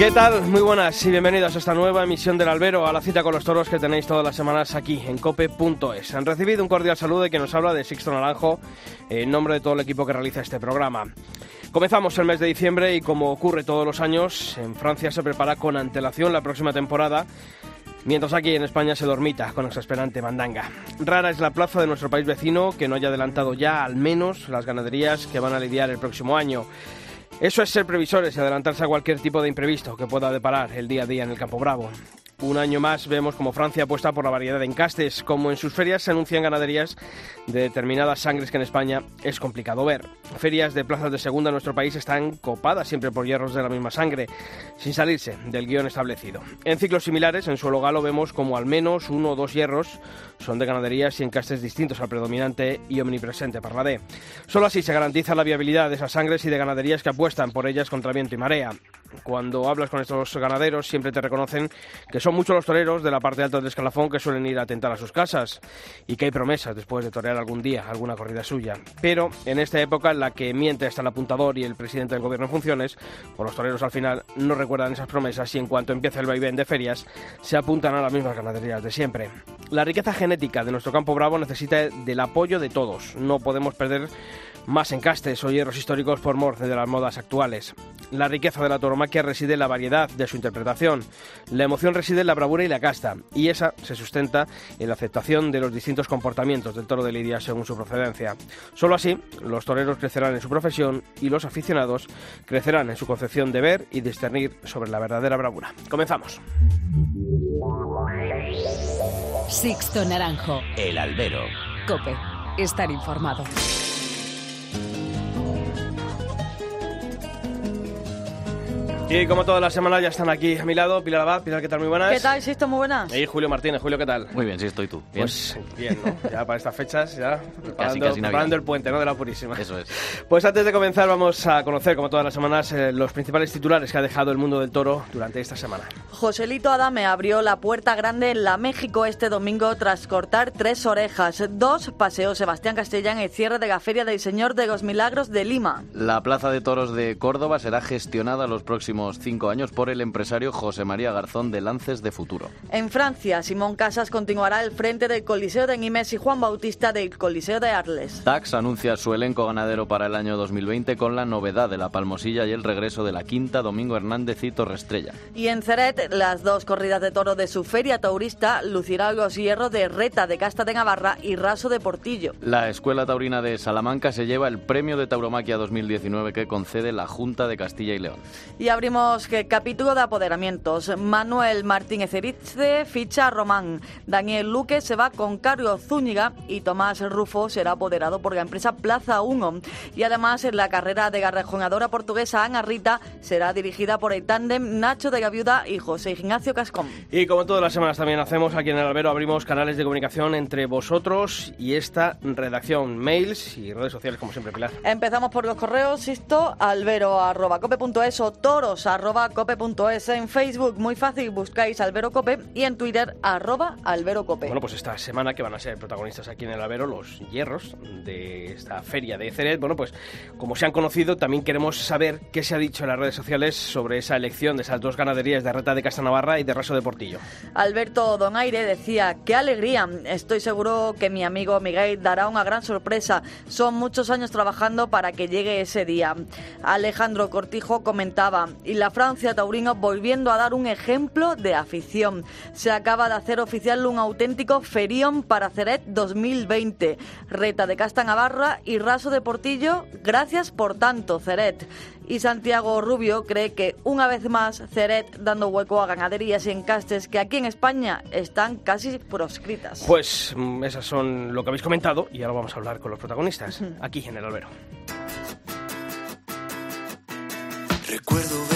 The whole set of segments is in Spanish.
¿Qué tal? Muy buenas y bienvenidos a esta nueva emisión del Albero, a la cita con los toros que tenéis todas las semanas aquí en cope.es. Han recibido un cordial saludo de quien nos habla de Sixto Naranjo, en nombre de todo el equipo que realiza este programa. Comenzamos el mes de diciembre y como ocurre todos los años, en Francia se prepara con antelación la próxima temporada Mientras aquí en España se dormita con exasperante mandanga. Rara es la plaza de nuestro país vecino que no haya adelantado ya al menos las ganaderías que van a lidiar el próximo año. Eso es ser previsores y adelantarse a cualquier tipo de imprevisto que pueda deparar el día a día en el Campo Bravo. Un año más vemos como Francia apuesta por la variedad de encastes, como en sus ferias se anuncian ganaderías de determinadas sangres que en España es complicado ver. Ferias de plazas de segunda en nuestro país están copadas siempre por hierros de la misma sangre, sin salirse del guion establecido. En ciclos similares, en suelo galo vemos como al menos uno o dos hierros son de ganaderías y encastes distintos al predominante y omnipresente D. Solo así se garantiza la viabilidad de esas sangres y de ganaderías que apuestan por ellas contra viento y marea. Cuando hablas con estos ganaderos siempre te reconocen que son muchos los toreros de la parte alta del escalafón que suelen ir a tentar a sus casas y que hay promesas después de torear algún día alguna corrida suya. Pero en esta época en la que miente hasta el apuntador y el presidente del gobierno en funciones, pues los toreros al final no recuerdan esas promesas y en cuanto empieza el vaivén de ferias se apuntan a las mismas ganaderías de siempre. La riqueza genética de nuestro campo bravo necesita del apoyo de todos. No podemos perder más encastes o hierros históricos por mor de las modas actuales. La riqueza de la toromaquia reside en la variedad de su interpretación. La emoción reside la bravura y la casta, y esa se sustenta en la aceptación de los distintos comportamientos del toro de lidia según su procedencia. Solo así, los toreros crecerán en su profesión y los aficionados crecerán en su concepción de ver y discernir sobre la verdadera bravura. Comenzamos. Sixto Naranjo. El albero. Cope. Estar informado. Y como todas las semanas ya están aquí a mi lado, Pilar Abad. Pilar, ¿qué tal? Muy buenas. ¿Qué tal, Sisto? Muy buenas. Y Julio Martínez. Julio, ¿qué tal? Muy bien, sí estoy tú. ¿Bien? Pues bien, ¿no? Ya para estas fechas, ya preparando, casi Navidad. preparando el puente, ¿no? De la Purísima. Eso es. Pues antes de comenzar vamos a conocer, como todas las semanas, eh, los principales titulares que ha dejado el mundo del toro durante esta semana. Joselito Adame abrió la puerta grande en la México este domingo tras cortar tres orejas. Dos paseó Sebastián Castellán el cierre de la Feria del Señor de los Milagros de Lima. La Plaza de Toros de Córdoba será gestionada los próximos cinco años por el empresario José María Garzón de Lances de Futuro. En Francia, Simón Casas continuará al frente del Coliseo de Nimes y Juan Bautista del Coliseo de Arles. Tax anuncia su elenco ganadero para el año 2020 con la novedad de la Palmosilla y el regreso de la Quinta, Domingo Hernández y Torrestrella. Y en Ceret, las dos corridas de toro de su feria taurista lucirá los hierros de Reta de Casta de Navarra y Raso de Portillo. La Escuela Taurina de Salamanca se lleva el premio de Tauromaquia 2019 que concede la Junta de Castilla y León. Y abrimos capítulo de apoderamientos. Manuel Martínez Erice ficha a Román. Daniel Luque se va con Carlos Zúñiga y Tomás Rufo será apoderado por la empresa Plaza 1. Y además en la carrera de garrajonadora portuguesa Ana Rita será dirigida por el tándem Nacho de Gaviuda y José Ignacio Cascón. Y como todas las semanas también hacemos, aquí en el Albero abrimos canales de comunicación entre vosotros y esta redacción, mails y redes sociales, como siempre, Pilar. Empezamos por los correos, esto, albero.cope.es o toros.cope.es. En Facebook, muy fácil, buscáis Albero Cope y en Twitter, arroba Albero Cope. Bueno, pues esta semana que van a ser protagonistas aquí en el Albero los hierros de esta feria de Ceret. Bueno, pues como se han conocido, también queremos saber qué se ha dicho en las redes sociales sobre esa elección de esas dos ganaderías de Reta de Castanavarra y de Raso de Portillo. Alberto Donaire decía, qué alegría, estoy seguro que mi amigo Miguel dará una gran sorpresa. Son muchos años trabajando para que llegue ese día. Alejandro Cortijo comentaba, y la Francia Taurino volviendo a dar un ejemplo de afición. Se acaba de hacer oficial un auténtico ferión para Ceret 2020. Reta de Casta Navarra y Raso de Portillo, gracias por tanto, Ceret. Y Santiago Rubio cree que una vez más Ceret dando hueco a ganaderías y encastes que aquí en España están casi proscritas. Pues mm, esas son lo que habéis comentado y ahora vamos a hablar con los protagonistas aquí en el Albero. Recuerdo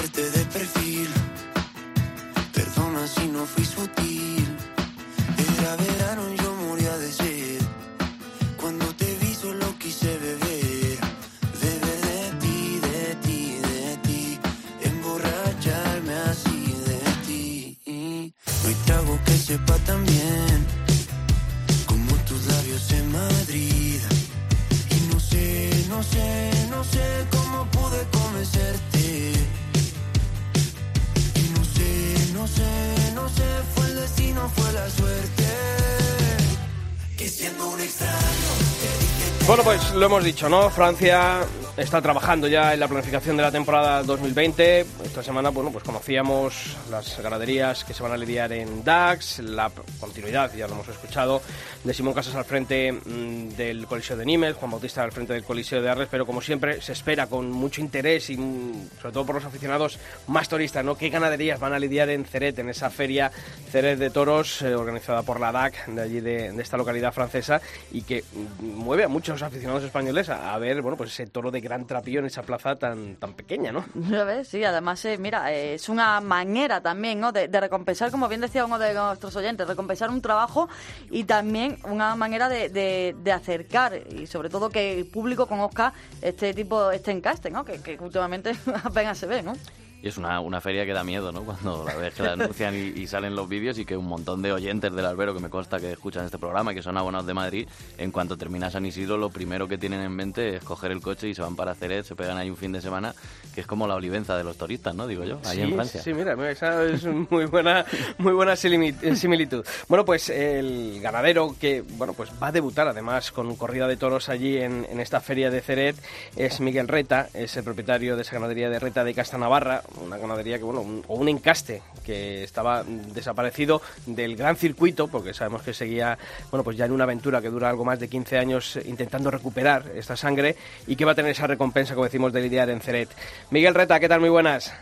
lo hemos dicho, ¿no? Francia está trabajando ya en la planificación de la temporada 2020. Esta semana, bueno, pues conocíamos las ganaderías que se van a lidiar en DAX, la continuidad, ya lo hemos escuchado, de Simón Casas al frente mm, del Coliseo de Nimes, Juan Bautista al frente del Coliseo de Arles, pero como siempre se espera con mucho interés y mm, sobre todo por los aficionados más turistas, ¿no? ¿Qué ganaderías van a lidiar en Ceret, en esa feria Ceret de Toros, eh, organizada por la DAC de allí de, de esta localidad francesa y que mm, mueve a muchos aficionados españoles a, a ver, bueno, pues ese toro de gran trapillo en esa plaza tan, tan pequeña, ¿no? Sí, además, eh, mira, eh, es una manera también, ¿no? De, recompensar, como bien decía uno de nuestros oyentes, recompensar un trabajo y también una manera de, de- acercar y sobre todo que el público conozca este tipo, este encaste, ¿no? Que últimamente apenas se ve, ¿no? Y es una, una feria que da miedo, ¿no? Cuando la ves que la anuncian y, y salen los vídeos y que un montón de oyentes del albero que me consta que escuchan este programa y que son abonados de Madrid, en cuanto termina San Isidro, lo primero que tienen en mente es coger el coche y se van para Ceret, se pegan ahí un fin de semana, que es como la olivenza de los turistas, ¿no? Digo yo, ahí en Francia. Sí, mira, esa es muy buena, muy buena eh, similitud. Bueno, pues el ganadero que bueno, pues va a debutar además con corrida de toros allí en, en esta feria de Ceret es Miguel Reta, es el propietario de esa ganadería de Reta de Castanavarra, una ganadería que, bueno, un- o un encaste que estaba desaparecido del gran circuito, porque sabemos que seguía, bueno, pues ya en una aventura que dura algo más de 15 años eh, intentando recuperar esta sangre y que va a tener esa recompensa, como decimos, de lidiar en Ceret. Miguel Reta, ¿qué tal? Muy buenas.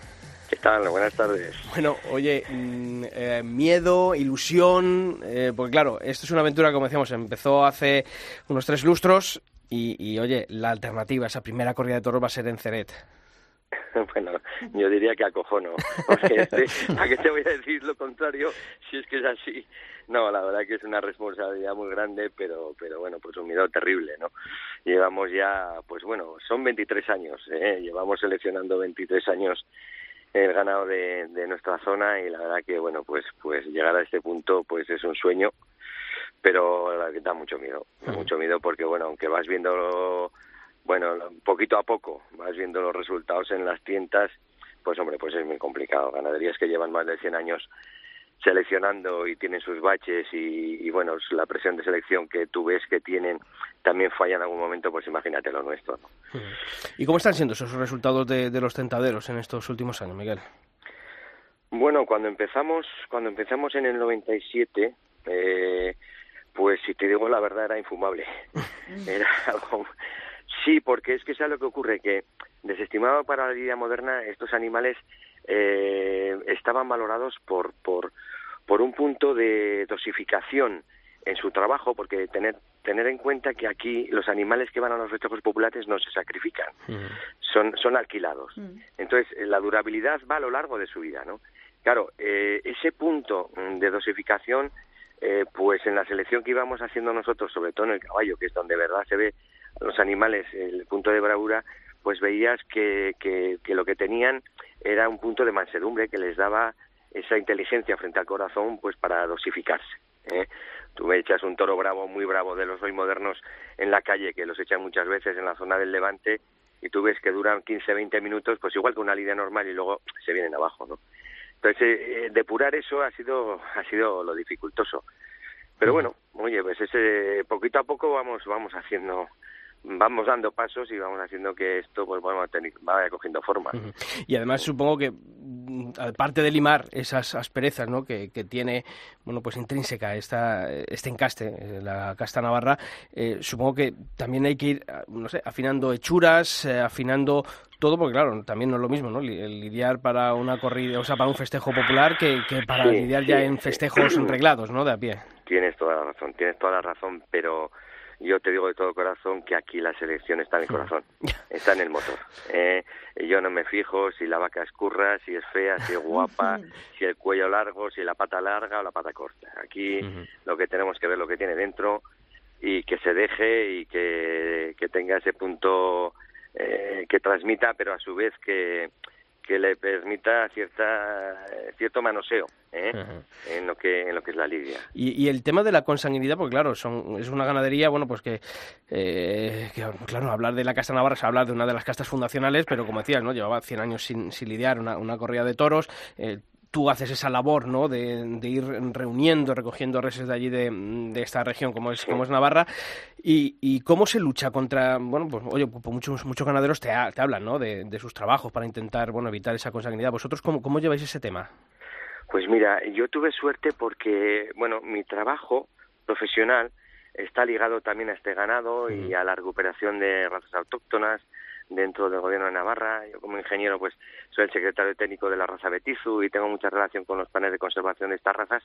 ¿Qué tal? Buenas tardes. Bueno, oye, mm, eh, miedo, ilusión, eh, porque claro, esto es una aventura, como decíamos, empezó hace unos tres lustros y, y, oye, la alternativa, esa primera corrida de toros va a ser en Ceret. Bueno, yo diría que acojono. Porque este, ¿A qué te voy a decir lo contrario si es que es así? No, la verdad que es una responsabilidad muy grande, pero, pero bueno, pues un miedo terrible, ¿no? Llevamos ya, pues bueno, son 23 años, ¿eh? Llevamos seleccionando 23 años el ganado de, de nuestra zona y la verdad que, bueno, pues, pues llegar a este punto, pues es un sueño, pero la verdad que da mucho miedo, da mucho miedo porque, bueno, aunque vas viendo bueno, poquito a poco vas viendo los resultados en las tiendas, pues hombre, pues es muy complicado. Ganaderías que llevan más de 100 años seleccionando y tienen sus baches y, y, bueno, la presión de selección que tú ves que tienen también falla en algún momento, pues imagínate lo nuestro. ¿no? ¿Y cómo están siendo esos resultados de, de los tentaderos en estos últimos años, Miguel? Bueno, cuando empezamos, cuando empezamos en el 97, eh, pues si te digo la verdad era infumable. era algo Sí, porque es que ¿sabes lo que ocurre? Que desestimado para la vida moderna, estos animales eh, estaban valorados por, por, por un punto de dosificación en su trabajo, porque tener, tener en cuenta que aquí los animales que van a los festejos populares no se sacrifican, mm. son, son alquilados. Mm. Entonces, la durabilidad va a lo largo de su vida, ¿no? Claro, eh, ese punto de dosificación, eh, pues en la selección que íbamos haciendo nosotros, sobre todo en el caballo, que es donde de verdad se ve los animales el punto de bravura, pues veías que, que, que, lo que tenían era un punto de mansedumbre que les daba esa inteligencia frente al corazón pues para dosificarse. ¿eh? Tú me echas un toro bravo, muy bravo de los hoy modernos en la calle, que los echan muchas veces en la zona del Levante, y tú ves que duran 15, 20 minutos, pues igual que una lidia normal y luego se vienen abajo, ¿no? Entonces, eh, depurar eso ha sido, ha sido lo dificultoso. Pero bueno, oye, pues ese poquito a poco vamos, vamos haciendo vamos dando pasos y vamos haciendo que esto pues bueno, vaya cogiendo forma. Y además supongo que aparte de limar esas asperezas ¿no? que, que tiene bueno pues intrínseca esta, este encaste, la casta navarra, eh, supongo que también hay que ir no sé, afinando hechuras, eh, afinando todo, porque claro, también no es lo mismo, ¿no? Lidiar para una corrida, o sea, para un festejo popular que, que para sí, lidiar sí. ya en festejos reglados, ¿no? De a pie. Tienes toda la razón, tienes toda la razón, pero yo te digo de todo corazón que aquí la selección está en el corazón, está en el motor. Eh, yo no me fijo si la vaca es curra, si es fea, si es guapa, si el cuello largo, si la pata larga o la pata corta. Aquí uh -huh. lo que tenemos que ver lo que tiene dentro y que se deje y que, que tenga ese punto eh, que transmita, pero a su vez que, que le permita cierta cierto manoseo ¿eh? en lo que en lo que es la lidia. Y, y, el tema de la consanguinidad porque claro son es una ganadería bueno pues que, eh, que claro hablar de la casta navarra es hablar de una de las castas fundacionales pero como decías no llevaba 100 años sin, sin lidiar una, una corrida de toros eh, tú haces esa labor, ¿no? De, ir reuniendo, recogiendo reses de allí de, esta región, como es, como es Navarra, y, cómo se lucha contra, bueno, pues oye, pues muchos, muchos ganaderos te, te hablan, ¿no? De, sus trabajos para intentar, bueno, evitar esa consanguinidad. ¿Vosotros cómo, cómo lleváis ese tema? Pues mira, yo tuve suerte porque, bueno, mi trabajo profesional está ligado también a este ganado y a la recuperación de razas autóctonas dentro del gobierno de Navarra. Yo como ingeniero pues soy el secretario técnico de la raza Betizu y tengo mucha relación con los planes de conservación de estas razas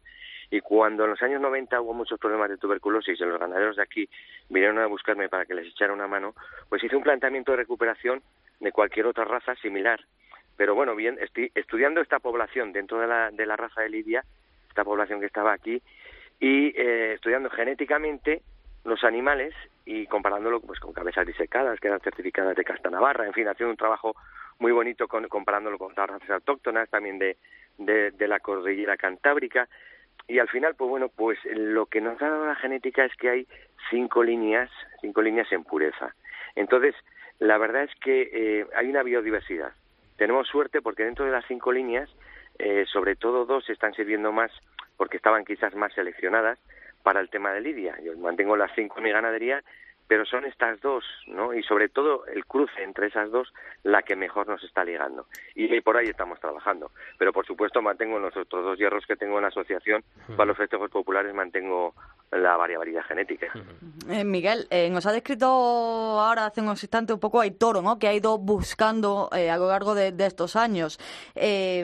y cuando en los años 90 hubo muchos problemas de tuberculosis y los ganaderos de aquí vinieron a buscarme para que les echara una mano, pues hice un planteamiento de recuperación de cualquier otra raza similar. Pero bueno, bien, estoy estudiando esta población dentro de la, de la raza de Lidia, esta población que estaba aquí, y eh, estudiando genéticamente los animales y comparándolo pues con cabezas disecadas que eran certificadas de Casta Navarra, en fin, haciendo un trabajo muy bonito con, comparándolo con otras razas autóctonas también de, de, la cordillera cantábrica. Y al final pues bueno pues lo que nos ha dado la genética es que hay cinco líneas cinco líneas en pureza. Entonces la verdad es que eh, hay una biodiversidad. Tenemos suerte porque dentro de las cinco líneas eh, sobre todo dos están sirviendo más porque estaban quizás más seleccionadas para el tema de Lidia. Yo mantengo las cinco en mi ganadería, pero son estas dos, ¿no? Y sobre todo el cruce entre esas dos la que mejor nos está ligando. Y por ahí estamos trabajando. Pero por supuesto mantengo los otros dos hierros que tengo en la asociación, para los festejos populares mantengo la variabilidad genética. Eh, Miguel, eh, nos ha descrito ahora hace unos instantes un poco hay toro, ¿no? Que ha ido buscando eh, a lo largo de, estos años.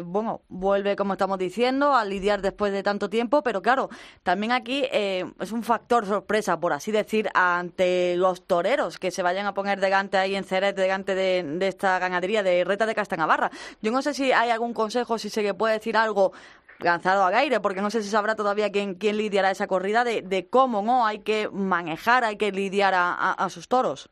bueno, vuelve, como estamos diciendo, a lidiar después de tanto tiempo, pero claro, también aquí es un factor sorpresa, por así decir, ante los toreros que se vayan a poner delante ahí en Ceret, delante de, esta ganadería de Reta de Castanavarra. Yo no sé si hay algún consejo, si se puede decir algo lanzado a aire, porque no sé si sabrá todavía quién, quién lidiará esa corrida, de, de cómo no hay que manejar, hay que lidiar a, sus toros.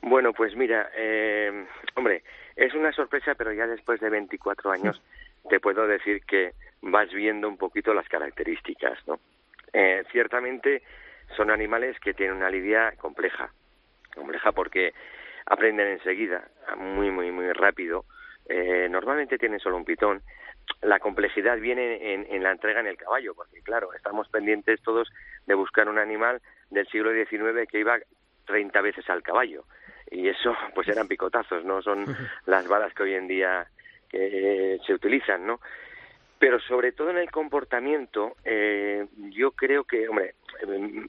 Bueno, pues mira, eh, hombre, es una sorpresa, pero ya después de 24 años te puedo decir que vas viendo un poquito las características, ¿no? Eh, ciertamente son animales que tienen una lidia compleja, compleja porque aprenden enseguida, muy, muy, muy rápido. Eh, normalmente tienen solo un pitón la complejidad viene en, la entrega en el caballo, porque claro, estamos pendientes todos de buscar un animal del siglo XIX que iba 30 veces al caballo. Y eso, pues eran picotazos, no son las balas que hoy en día eh, se utilizan, ¿no? Pero sobre todo en el comportamiento, eh, yo creo que, hombre,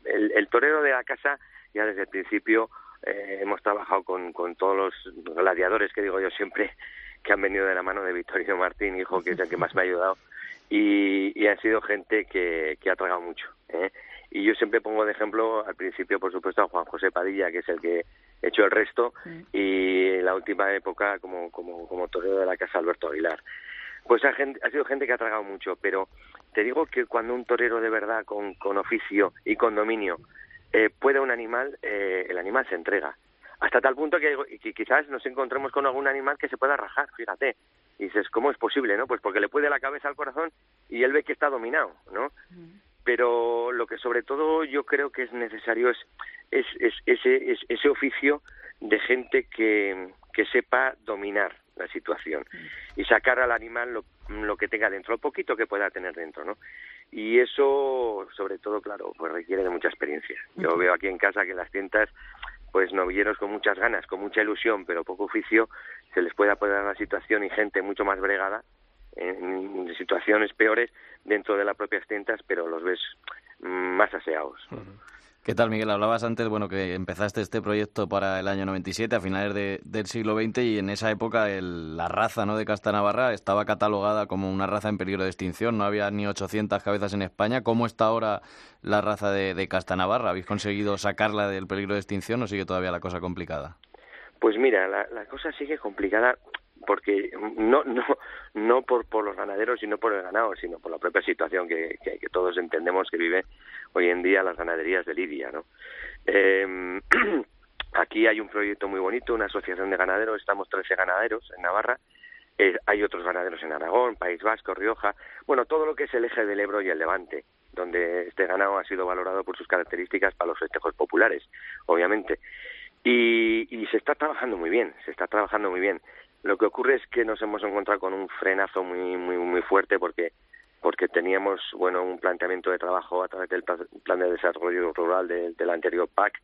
el, torero de la casa, ya desde el principio eh, hemos trabajado con, con todos los gladiadores, que digo yo siempre, que han venido de la mano de Victorino Martín, hijo, que es el que más me ha ayudado, y, y han sido gente que, que ha tragado mucho. ¿eh? Y yo siempre pongo de ejemplo, al principio, por supuesto, a Juan José Padilla, que es el que ha hecho el resto, y en la última época como, como, como torero de la casa Alberto Aguilar. Pues ha, ha sido gente que ha tragado mucho, pero te digo que cuando un torero de verdad, con, con oficio y con dominio, eh, puede un animal, eh, el animal se entrega hasta tal punto que, quizás nos encontremos con algún animal que se pueda rajar, fíjate. Y dices, ¿cómo es posible, no? Pues porque le puede la cabeza al corazón y él ve que está dominado, ¿no? Pero lo que sobre todo yo creo que es necesario es, es, ese, ese oficio de gente que, que sepa dominar la situación y sacar al animal lo, lo que tenga dentro, lo poquito que pueda tener dentro, ¿no? Y eso, sobre todo, claro, pues requiere de mucha experiencia. Yo veo aquí en casa que las tientas pues novilleros con muchas ganas, con mucha ilusión, pero poco oficio, se les puede apoderar la situación y gente mucho más bregada en situaciones peores dentro de las propias tiendas, pero los ves más aseados. ¿Qué tal, Miguel? Hablabas antes, bueno, que empezaste este proyecto para el año 97, a finales del siglo XX, y en esa época la raza ¿no? de Castanavarra estaba catalogada como una raza en peligro de extinción. No había ni 800 cabezas en España. ¿Cómo está ahora la raza de, de Castanavarra? ¿Habéis conseguido sacarla del peligro de extinción o sigue todavía la cosa complicada? Pues mira, la cosa sigue complicada porque no no no por, por los ganaderos y no por el ganado, sino por la propia situación que, que, todos entendemos que vive hoy en día las ganaderías de Lidia, ¿no? Eh, aquí hay un proyecto muy bonito, una asociación de ganaderos, estamos 13 ganaderos en Navarra, eh, hay otros ganaderos en Aragón, País Vasco, Rioja, bueno, todo lo que es el eje del Ebro y el Levante, donde este ganado ha sido valorado por sus características para los festejos populares, obviamente. Y, y se está trabajando muy bien, se está trabajando muy bien lo que ocurre es que nos hemos encontrado con un frenazo muy muy muy fuerte porque porque teníamos bueno un planteamiento de trabajo a través del plan de desarrollo rural del anterior PAC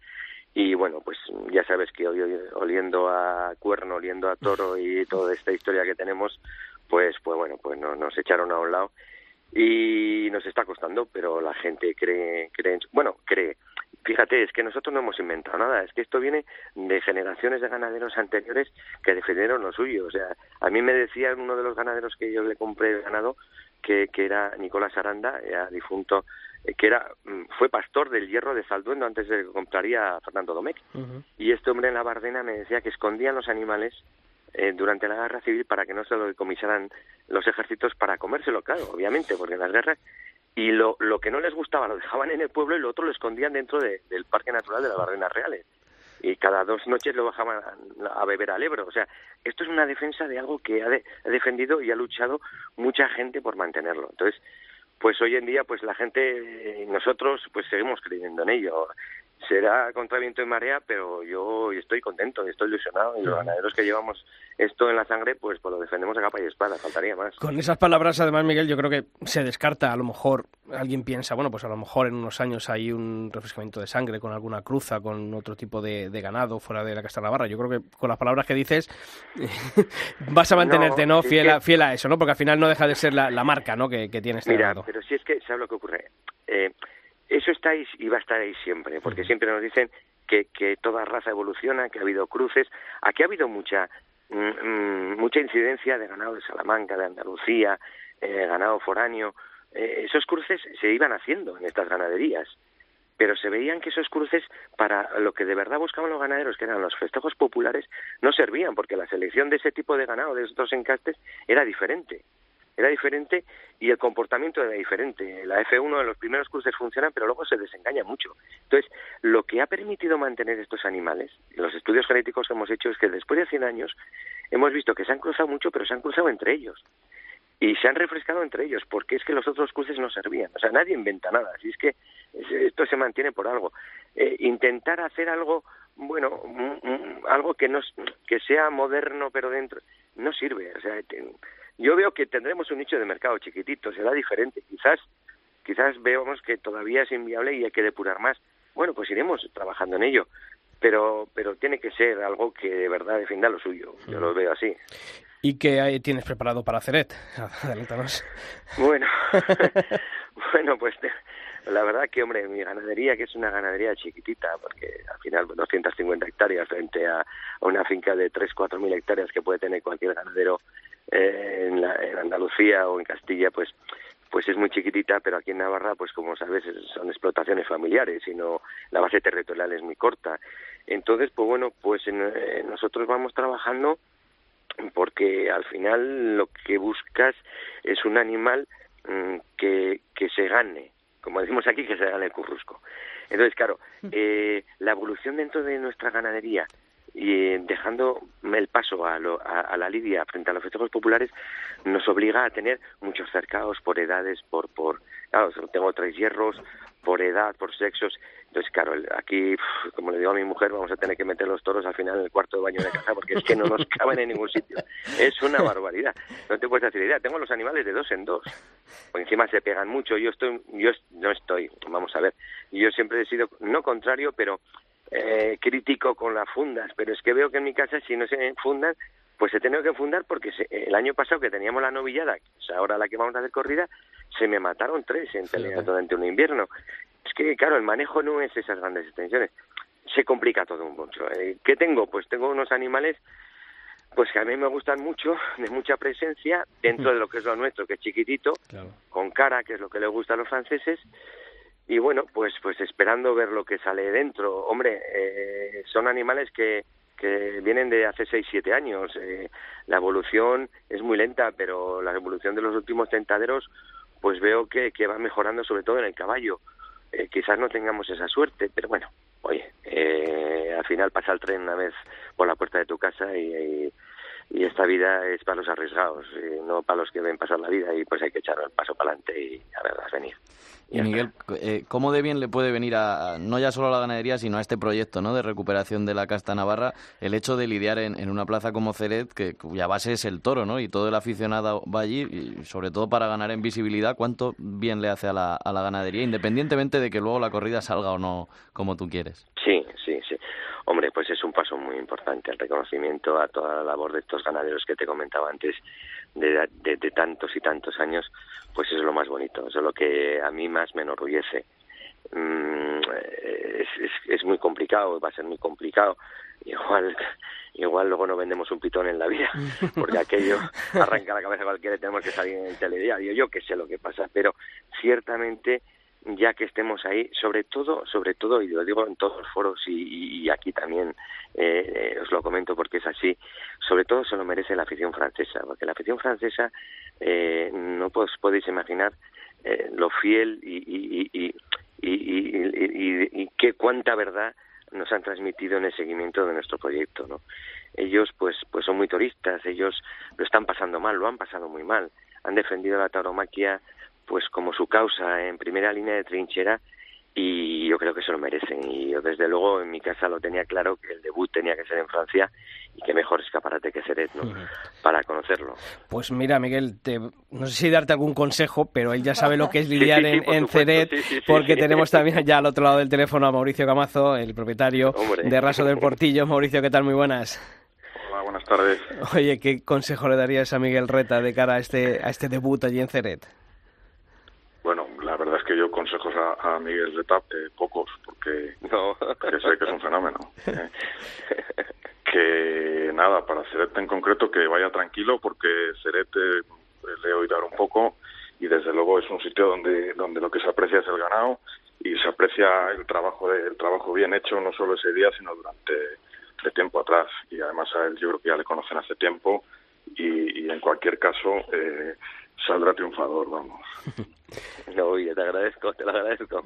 y bueno pues ya sabes que hoy oliendo a cuerno oliendo a toro y toda esta historia que tenemos pues pues bueno pues no, nos echaron a un lado y nos está costando pero la gente cree cree bueno cree Fíjate, es que nosotros no hemos inventado nada, es que esto viene de generaciones de ganaderos anteriores que defendieron lo suyo. O sea, a mí me decía uno de los ganaderos que yo le compré el ganado, que, que era Nicolás Aranda, ya difunto, eh, que era mm, fue pastor del hierro de Zalduendo antes de que compraría a Fernando Domecq. Y este hombre en la Bardena me decía que escondían los animales eh, durante la guerra civil para que no se lo decomisaran los ejércitos para comérselo, claro, obviamente, porque en las guerras y lo, lo que no les gustaba lo dejaban en el pueblo y lo otro lo escondían dentro del Parque Natural de las Barrenas Reales. Y cada dos noches lo bajaban a, beber al Ebro. O sea, esto es una defensa de algo que ha, defendido y ha luchado mucha gente por mantenerlo. Entonces, pues hoy en día, pues la gente, nosotros, pues seguimos creyendo en ello será contra viento y marea, pero yo estoy contento, y estoy ilusionado y los ganaderos que llevamos esto en la sangre, pues, pues lo defendemos a capa y espada, faltaría más. Con esas palabras, además, Miguel, yo creo que se descarta, a lo mejor alguien piensa, bueno, pues a lo mejor en unos años hay un refrescamiento de sangre con alguna cruza, con otro tipo de, ganado fuera de la Casta Navarra. Yo creo que con las palabras que dices vas a mantenerte, ¿no? Fiel, a, fiel a eso, ¿no? Porque al final no deja de ser la, marca, ¿no? Que, que tiene este Mira, pero si es que, ¿sabes lo que ocurre? Eh, eso está ahí y va a estar ahí siempre, porque siempre nos dicen que, que toda raza evoluciona, que ha habido cruces. Aquí ha habido mucha mm, mm, mucha incidencia de ganado de Salamanca, de Andalucía, eh, ganado foráneo. Eh, esos cruces se iban haciendo en estas ganaderías, pero se veían que esos cruces para lo que de verdad buscaban los ganaderos, que eran los festejos populares, no servían, porque la selección de ese tipo de ganado, de estos encastes, era diferente era diferente y el comportamiento era diferente. La F1 de los primeros cruces funciona, pero luego se desengaña mucho. Entonces, lo que ha permitido mantener estos animales, los estudios genéticos que hemos hecho, es que después de 100 años hemos visto que se han cruzado mucho, pero se han cruzado entre ellos. Y se han refrescado entre ellos, porque es que los otros cruces no servían. O sea, nadie inventa nada. Así es que esto se mantiene por algo. Eh, intentar hacer algo, bueno, algo que, no, que sea moderno, pero dentro, no sirve. O sea, yo veo que tendremos un nicho de mercado chiquitito, será diferente. Quizás, quizás veamos que todavía es inviable y hay que depurar más. Bueno, pues iremos trabajando en ello. Pero, pero tiene que ser algo que de verdad defienda lo suyo. Yo lo veo así. ¿Y qué tienes preparado para Ceret? Adelántanos. Bueno, bueno, pues la verdad que, hombre, mi ganadería, que es una ganadería chiquitita, porque al final 250 hectáreas frente a, una finca de 3, 4 mil hectáreas que puede tener cualquier ganadero eh, en, en Andalucía o en Castilla, pues pues es muy chiquitita, pero aquí en Navarra, pues como sabes, son explotaciones familiares y no la base territorial es muy corta. Entonces, pues bueno, pues eh, nosotros vamos trabajando porque al final lo que buscas es un animal mm, que, que se gane, como decimos aquí, que se gane el currusco. Entonces, claro, eh, la evolución dentro de nuestra ganadería y eh, dejando el paso a, a, la lidia frente a los festejos populares nos obliga a tener muchos cercados por edades, por, por claro, tengo tres hierros, por edad, por sexos. Entonces, claro, aquí, como le digo a mi mujer, vamos a tener que meter los toros al final en el cuarto de baño de casa porque es que no nos caben en ningún sitio. Es una barbaridad. No te puedes hacer idea. Tengo los animales de dos en dos. Por encima se pegan mucho. Yo estoy, yo no estoy, vamos a ver. Yo siempre he sido, no contrario, pero eh, crítico con las fundas. Pero es que veo que en mi casa, si no se fundan, pues se tiene que fundar porque el año pasado que teníamos la novillada, o sea, ahora la que vamos a hacer corrida, se me mataron tres en durante un invierno. Es que, claro, el manejo no es esas grandes extensiones. Se complica todo un mucho. Eh, ¿Qué tengo? Pues tengo unos animales pues que a mí me gustan mucho, de mucha presencia, dentro de lo que es lo nuestro, que es chiquitito, con cara, que es lo que les gusta a los franceses, y bueno, pues pues esperando ver lo que sale dentro. Hombre, eh, son animales que, que vienen de hace 6, 7 años. Eh, la evolución es muy lenta, pero la evolución de los últimos tentaderos, pues veo que, que va mejorando sobre todo en el caballo. Eh, quizás no tengamos esa suerte, pero bueno, oye, eh, al final pasa el tren una vez por la puerta de tu casa y esta vida es para los arriesgados, no para los que ven pasar la vida y pues hay que echar el paso para adelante y a verlas venir. Y Miguel, eh, ¿cómo de bien le puede venir a, no ya solo a la ganadería, sino a este proyecto ¿no? de recuperación de la casta navarra, el hecho de lidiar en, una plaza como Ceret, que, cuya base es el toro, ¿no? y todo el aficionado va allí, y sobre todo para ganar en visibilidad, ¿cuánto bien le hace a la, a la ganadería, independientemente de que luego la corrida salga o no como tú quieres? Sí. Hombre, pues es un paso muy importante el reconocimiento a toda la labor de estos ganaderos que te comentaba antes, de, de, tantos y tantos años, pues eso es lo más bonito, eso es lo que a mí más me enorgullece. Mm, es, es, es, muy complicado, va a ser muy complicado. Igual, igual luego no vendemos un pitón en la vida, porque aquello arranca la cabeza cualquiera y tenemos que salir en el telediario. Yo que sé lo que pasa, pero ciertamente ya que estemos ahí, sobre todo, sobre todo, y lo digo en todos los foros y, aquí también eh, os lo comento porque es así, sobre todo se lo merece la afición francesa, porque la afición francesa eh, no os podéis imaginar eh, lo fiel y, y, y, y, y qué cuánta verdad nos han transmitido en el seguimiento de nuestro proyecto, ¿no? Ellos, pues, pues son muy turistas, ellos lo están pasando mal, lo han pasado muy mal, han defendido la tauromaquia pues como su causa en primera línea de trinchera y yo creo que se lo merecen y yo desde luego en mi casa lo tenía claro que el debut tenía que ser en Francia y que mejor escaparate que Ceret ¿no? para conocerlo. Pues mira Miguel, te, no sé si darte algún consejo, pero él ya sabe lo que es lidiar en, en Ceret porque tenemos también ya al otro lado del teléfono a Mauricio Camazo, el propietario de Raso del Portillo. Mauricio, ¿qué tal? Muy buenas. Hola, buenas tardes. Oye, ¿qué consejo le darías a Miguel Reta de cara a este, a este debut allí en Ceret? Bueno, la verdad es que yo consejos a, Miguel Retap, eh, pocos, porque, no. sé que es un fenómeno. Eh. que nada, para Ceret en concreto, que vaya tranquilo, porque Ceret eh, le he oído un poco y desde luego es un sitio donde, donde lo que se aprecia es el ganado y se aprecia el trabajo, el trabajo bien hecho, no solo ese día, sino durante de tiempo atrás. Y además a él yo creo que ya le conocen hace tiempo y, y en cualquier caso eh, saldrá triunfador, vamos. No, te agradezco, te lo agradezco.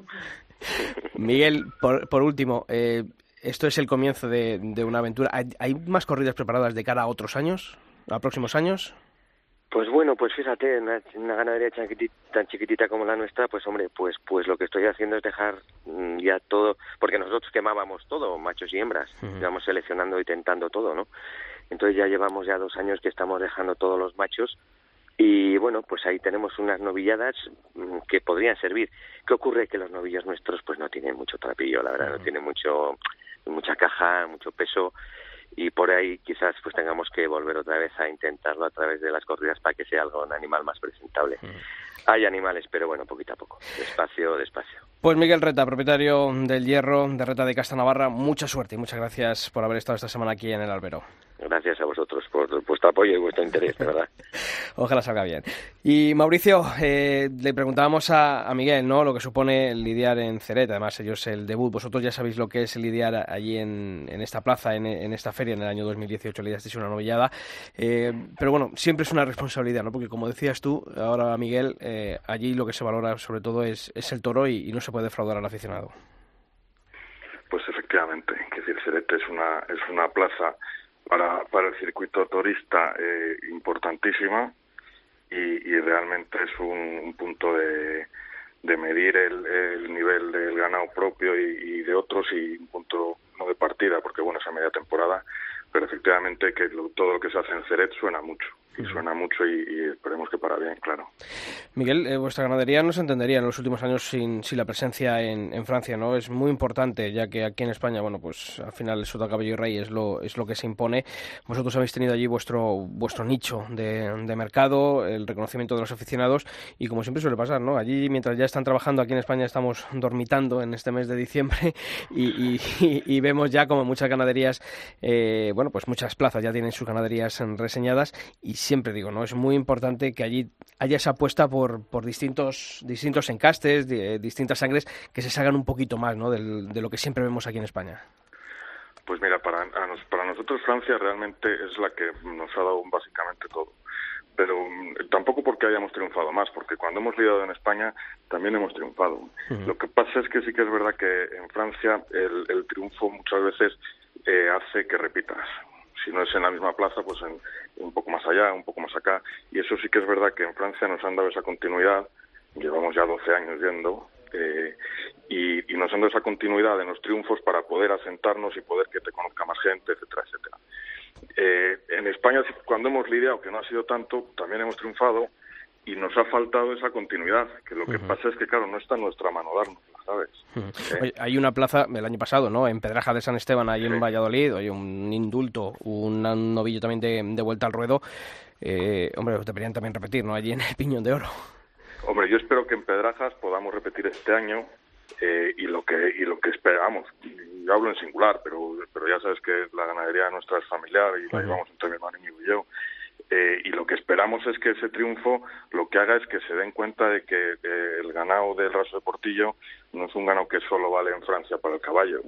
Miguel, por, por último, eh, esto es el comienzo de, de una aventura. ¿Hay, más corridas preparadas de cara a otros años, a próximos años? Pues bueno, pues fíjate, una, una ganadería tan chiquitita, como la nuestra, pues hombre, pues pues lo que estoy haciendo es dejar mm, ya todo, porque nosotros quemábamos todo, machos y hembras, íbamos seleccionando y tentando todo, ¿no? Entonces ya llevamos ya dos años que estamos dejando todos los machos y bueno, pues ahí tenemos unas novilladas mm, que podrían servir. ¿Qué ocurre? Que los novillos nuestros pues no tienen mucho trapillo, la verdad, no tienen mucho, mucha caja, mucho peso y por ahí quizás pues tengamos que volver otra vez a intentarlo a través de las corridas para que sea algo un animal más presentable. Hay animales, pero bueno, poquito a poco, despacio, despacio. Pues Miguel Reta, propietario del Hierro de Reta de Castanavarra, mucha suerte y muchas gracias por haber estado esta semana aquí en el albero. Gracias a vosotros por vuestro apoyo y vuestro interés, de verdad. Ojalá salga bien. Y Mauricio, eh, le preguntábamos a, Miguel, ¿no? Lo que supone lidiar en Ceret, además ellos el debut. Vosotros ya sabéis lo que es lidiar allí en, esta plaza, en, esta feria, en el año 2018 lidiasteis una novillada. Eh, pero bueno, siempre es una responsabilidad, ¿no? Porque como decías tú, ahora Miguel, eh, allí lo que se valora sobre todo es, el toro y, no se puede defraudar al aficionado. Pues efectivamente, que decir, Ceret es una, es una plaza para, para el circuito turista eh, importantísima y, realmente es un, punto de, de medir el, el, nivel del ganado propio y, y, de otros y un punto no de partida porque bueno es a media temporada pero efectivamente que todo lo que se hace en Ceret suena mucho y suena mucho y, esperemos que para bien, claro. Miguel, eh, vuestra ganadería no se entendería en los últimos años sin, sin la presencia en, Francia, ¿no? Es muy importante, ya que aquí en España, bueno, pues al final el Soto Caballo y Rey es lo, es lo que se impone. Vosotros habéis tenido allí vuestro, vuestro nicho de, de mercado, el reconocimiento de los aficionados y como siempre suele pasar, ¿no? Allí, mientras ya están trabajando, aquí en España estamos dormitando en este mes de diciembre y, y, vemos ya como muchas ganaderías, eh, bueno, pues muchas plazas ya tienen sus ganaderías reseñadas y siempre digo, ¿no? Es muy importante que allí haya esa apuesta por, por distintos, distintos encastes, distintas sangres que se salgan un poquito más, ¿no? de lo que siempre vemos aquí en España. Pues mira, para, para nosotros Francia realmente es la que nos ha dado básicamente todo. Pero mm, tampoco porque hayamos triunfado más, porque cuando hemos lidiado en España también hemos triunfado. Lo que pasa es que sí que es verdad que en Francia el, triunfo muchas veces eh, hace que repitas si no es en la misma plaza, pues en, un poco más allá, un poco más acá. Y eso sí que es verdad que en Francia nos han dado esa continuidad, llevamos ya 12 años yendo, eh, y, y, nos han dado esa continuidad de los triunfos para poder asentarnos y poder que te conozca más gente, etcétera, etcétera. Eh, en España, cuando hemos lidiado, que no ha sido tanto, también hemos triunfado y nos ha faltado esa continuidad, que lo que pasa es que, claro, no está en nuestra mano darnos, ¿sabes? Eh. hay una plaza el año pasado, ¿no? En Pedraja de San Esteban, ahí en Valladolid, hay un indulto, un, novillo también de, vuelta al ruedo. Eh, hombre, deberían también repetir, ¿no? Allí en el Piñón de Oro. Hombre, yo espero que en Pedrajas podamos repetir este año eh, y lo que y lo que esperamos. Yo hablo en singular, pero pero ya sabes que la ganadería nuestra es familiar y la llevamos entre mi hermano y yo. Eh, y lo que esperamos es que ese triunfo lo que haga es que se den cuenta de que eh, el ganado del raso de Portillo no es un ganado que solo vale en Francia para el caballo,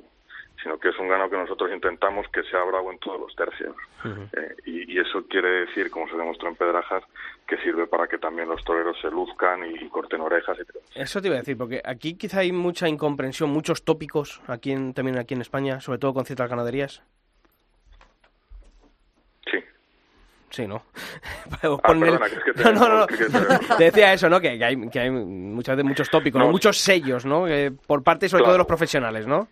sino que es un ganado que nosotros intentamos que sea bravo en todos los tercios. Eh, y, eso quiere decir, como se demostró en Pedrajas, que sirve para que también los toreros se luzcan y, corten orejas. Y eso te iba a decir, porque aquí quizá hay mucha incomprensión, muchos tópicos aquí también aquí en España, sobre todo con ciertas ganaderías. Sí, ¿no? Ah, que no, no, no, Te decía eso, ¿no? Que, hay, que hay muchas veces muchos tópicos, ¿no? muchos sellos, ¿no? por parte sobre todo de los profesionales, ¿no?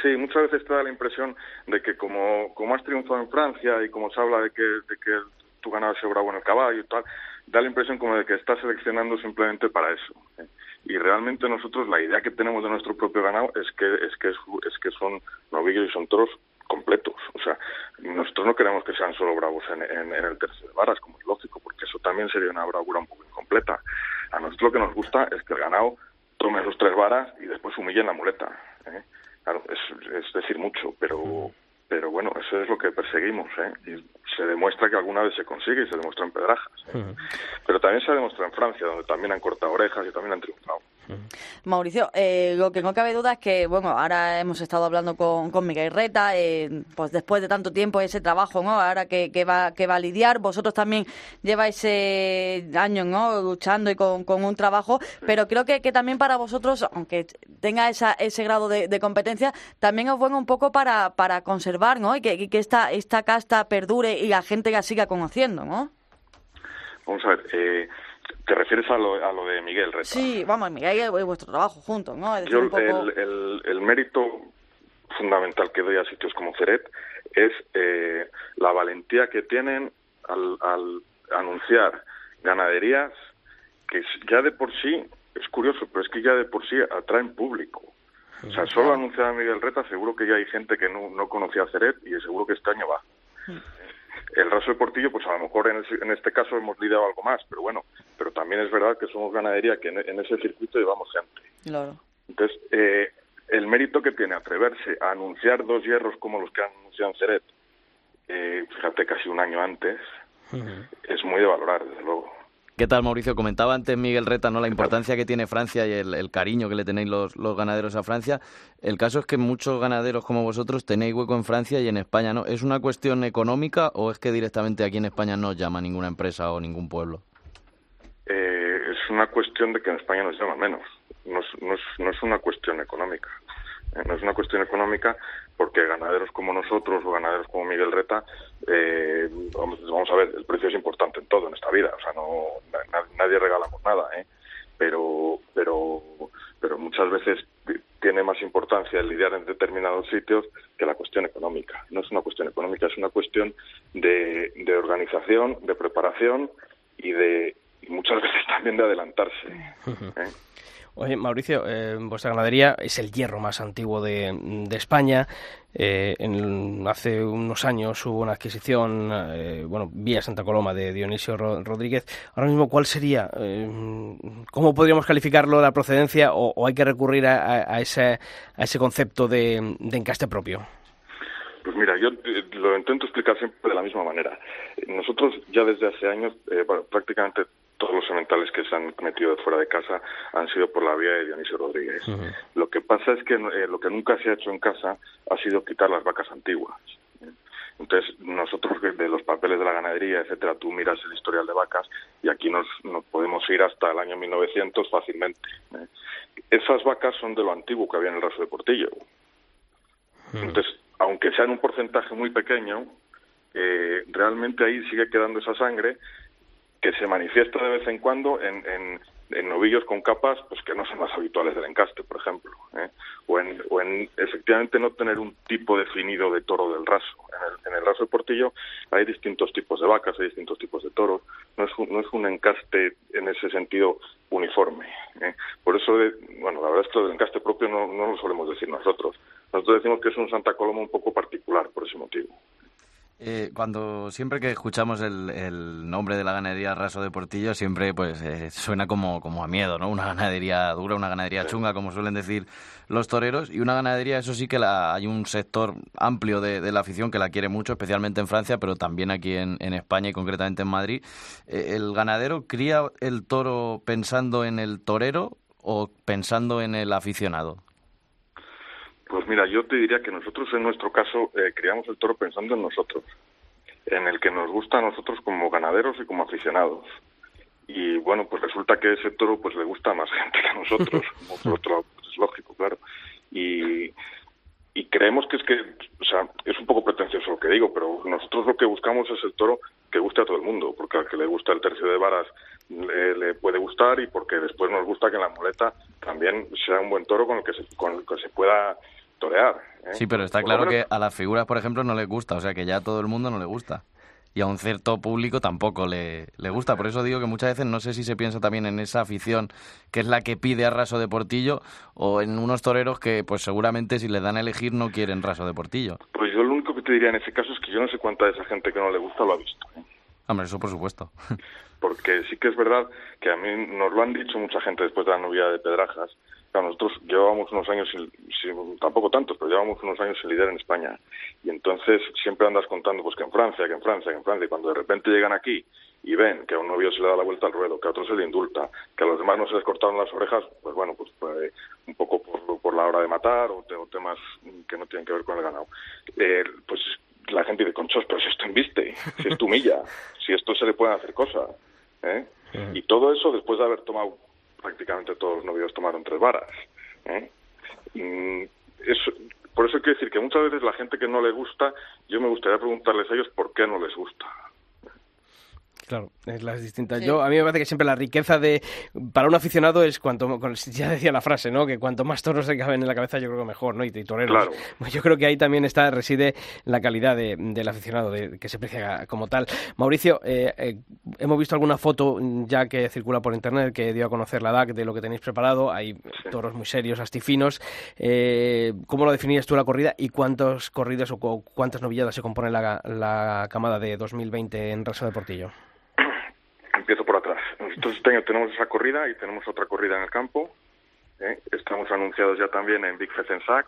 Sí, muchas veces te da la impresión de que como, como has triunfado en Francia y como se habla de que, de que tu ganado se bravo en el caballo y tal, da la impresión como de que estás seleccionando simplemente para eso. ¿eh? Y realmente nosotros la idea que tenemos de nuestro propio ganado es que es que es que son novillos y son toros completos. O sea, nosotros no queremos que sean solo bravos en, el tercer de varas, como es lógico, porque eso también sería una bravura un poco incompleta. A nosotros lo que nos gusta es que el ganado tome sus tres varas y después humille en la muleta. ¿eh? Claro, es, decir mucho, pero pero bueno, eso es lo que perseguimos, ¿eh? Y se demuestra que alguna vez se consigue y se demuestra en Pedrajas. ¿eh? Pero también se ha demostrado en Francia, donde también han cortado orejas y también han triunfado. Mauricio, eh, lo que no cabe duda es que, bueno, ahora hemos estado hablando con, Miguel Reta, eh, pues después de tanto tiempo ese trabajo, ¿no? Ahora que, va, que va a lidiar, vosotros también lleváis eh, años. Luchando y con, un trabajo, pero creo que, también para vosotros, aunque tenga esa, ese grado de, competencia, también os bueno un poco para, para conservar, ¿no? Y que, que esta, esta casta perdure y la gente la siga conociendo, ¿no? Vamos a ver, eh, ¿Te refieres a lo, a lo de Miguel Reta? Sí, vamos, Miguel y vuestro trabajo juntos, ¿no? Yo, el, el, mérito fundamental que doy a sitios como Ceret es eh, la valentía que tienen al, al anunciar ganaderías que ya de por sí, es curioso, pero es que ya de por sí atraen público. O sea, solo anunciar a Miguel Reta, seguro que ya hay gente que no, no conocía a Ceret y seguro que este año va. El raso de Portillo, pues a lo mejor en, este caso hemos lidiado algo más, pero bueno, pero también es verdad que somos ganadería que en, ese circuito llevamos gente. Claro. Entonces, eh, el mérito que tiene atreverse a anunciar dos hierros como los que han anunciado en Ceret, eh, fíjate, casi un año antes, es muy de valorar, desde luego. ¿Qué tal, Mauricio? Comentaba antes Miguel Reta ¿no? la importancia que tiene Francia y el, cariño que le tenéis los, ganaderos a Francia. El caso es que muchos ganaderos como vosotros tenéis hueco en Francia y en España, ¿no? ¿Es una cuestión económica o es que directamente aquí en España no os llama ninguna empresa o ningún pueblo? Eh, es una cuestión de que en España nos llama menos. No es una cuestión económica. No es una cuestión económica porque ganaderos como nosotros o ganaderos como Miguel Reta, eh, vamos, a ver, el precio es importante en todo en esta vida, o sea, no nadie regalamos nada, ¿eh? pero pero pero muchas veces tiene más importancia el lidiar en determinados sitios que la cuestión económica. No es una cuestión económica, es una cuestión de, de organización, de preparación y de muchas veces también de adelantarse. ¿eh? Oye, Mauricio, eh, vuestra ganadería es el hierro más antiguo de, España. Eh, hace unos años hubo una adquisición, eh, bueno, vía Santa Coloma de Dionisio Rodríguez. Ahora mismo, ¿cuál sería? Eh, ¿Cómo podríamos calificarlo la procedencia o, hay que recurrir a, ese, a ese concepto de, de encaste propio? Pues mira, yo lo intento explicar siempre de la misma manera. Nosotros ya desde hace años, prácticamente todos los sementales que se han metido de fuera de casa han sido por la vía de Dionisio Rodríguez. Lo que pasa es que eh, lo que nunca se ha hecho en casa ha sido quitar las vacas antiguas. Entonces, nosotros de los papeles de la ganadería, etcétera, tú miras el historial de vacas y aquí nos, podemos ir hasta el año 1900 fácilmente. ¿eh? Esas vacas son de lo antiguo que había en el raso de Portillo. Entonces, aunque sean un porcentaje muy pequeño, eh, realmente ahí sigue quedando esa sangre que se manifiesta de vez en cuando en, en, novillos con capas pues que no son más habituales del encaste, por ejemplo, ¿eh? o, en, o en efectivamente no tener un tipo definido de toro del raso. En el, en el raso de Portillo hay distintos tipos de vacas, hay distintos tipos de toros, no es un, no es un encaste en ese sentido uniforme. ¿eh? Por eso, de- bueno, la verdad es que lo del encaste propio no, no lo solemos decir nosotros. Nosotros decimos que es un Santa Coloma un poco particular por ese motivo. Eh, cuando siempre que escuchamos el, el nombre de la ganadería Raso de Portillo, siempre pues eh, suena como, como a miedo, ¿no? Una ganadería dura, una ganadería chunga, como suelen decir los toreros, y una ganadería, eso sí que la, hay un sector amplio de, de la afición que la quiere mucho, especialmente en Francia, pero también aquí en, en España y concretamente en Madrid. Eh, ¿El ganadero cría el toro pensando en el torero o pensando en el aficionado? Pues mira, yo te diría que nosotros en nuestro caso eh, criamos el toro pensando en nosotros, en el que nos gusta a nosotros como ganaderos y como aficionados. Y bueno, pues resulta que ese toro pues le gusta a más gente que a nosotros, como por otro lado, pues es lógico, claro. Y, y creemos que es que, o sea, es un poco pretencioso lo que digo, pero nosotros lo que buscamos es el toro que guste a todo el mundo, porque al que le gusta el tercio de varas le, le puede gustar y porque después nos gusta que la muleta también sea un buen toro con el que se, con el que se pueda torear. ¿eh? Sí, pero está Por claro que a las figuras, por ejemplo, no les gusta, o sea que ya a todo el mundo no le gusta. Y a un cierto público tampoco le, le gusta. Por eso digo que muchas veces no sé si se piensa también en esa afición que es la que pide a raso de portillo o en unos toreros que pues seguramente si les dan a elegir no quieren raso de portillo. Pues yo lo único que te diría en ese caso es que yo no sé cuánta de esa gente que no le gusta lo ha visto. ¿eh? Hombre, eso por supuesto. Porque sí que es verdad que a mí nos lo han dicho mucha gente después de la novia de Pedrajas. Claro, nosotros llevábamos unos años, sin, sin- tampoco tantos, pero llevábamos unos años sin lidiar en España. Y entonces siempre andas contando pues que en Francia, que en Francia, que en Francia. Y cuando de repente llegan aquí y ven que a un novio se le da la vuelta al ruedo, que a otro se le indulta, que a los demás no se les cortaron las orejas, pues bueno, pues, pues, un poco por, por la hora de matar o, o temas que no tienen que ver con el ganado. Eh, pues la gente dice, conchos, pero si esto inviste, si esto humilla, si esto se le pueden hacer cosas. ¿eh? Y todo eso después de haber tomado, prácticamente todos los novios tomaron tres varas. ¿eh? Eso- por eso quiero decir que muchas veces la gente que no le gusta, yo me gustaría preguntarles a ellos por qué no les gusta. Claro, es las distintas. Sí. Yo a mí me parece que siempre la riqueza de para un aficionado es cuanto ya decía la frase, ¿no? Que cuanto más toros se caben en la cabeza, yo creo que mejor, ¿no? Y, y toreros. Claro. Pues yo creo que ahí también está reside la calidad de- del aficionado, de, que se aprecia como tal. Mauricio, eh, eh, hemos visto alguna foto ya que circula por internet que dio a conocer la DAC de lo que tenéis preparado. Hay toros muy serios, astifinos. Eh, ¿Cómo lo definirías tú la corrida y cuántos corridas o cu- cuántas novilladas se compone la, la camada de 2020 en Raso de Portillo? Empiezo por atrás. Nosotros año tenemos esa corrida y tenemos otra corrida en el campo. ¿eh? Estamos anunciados ya también en Big Sac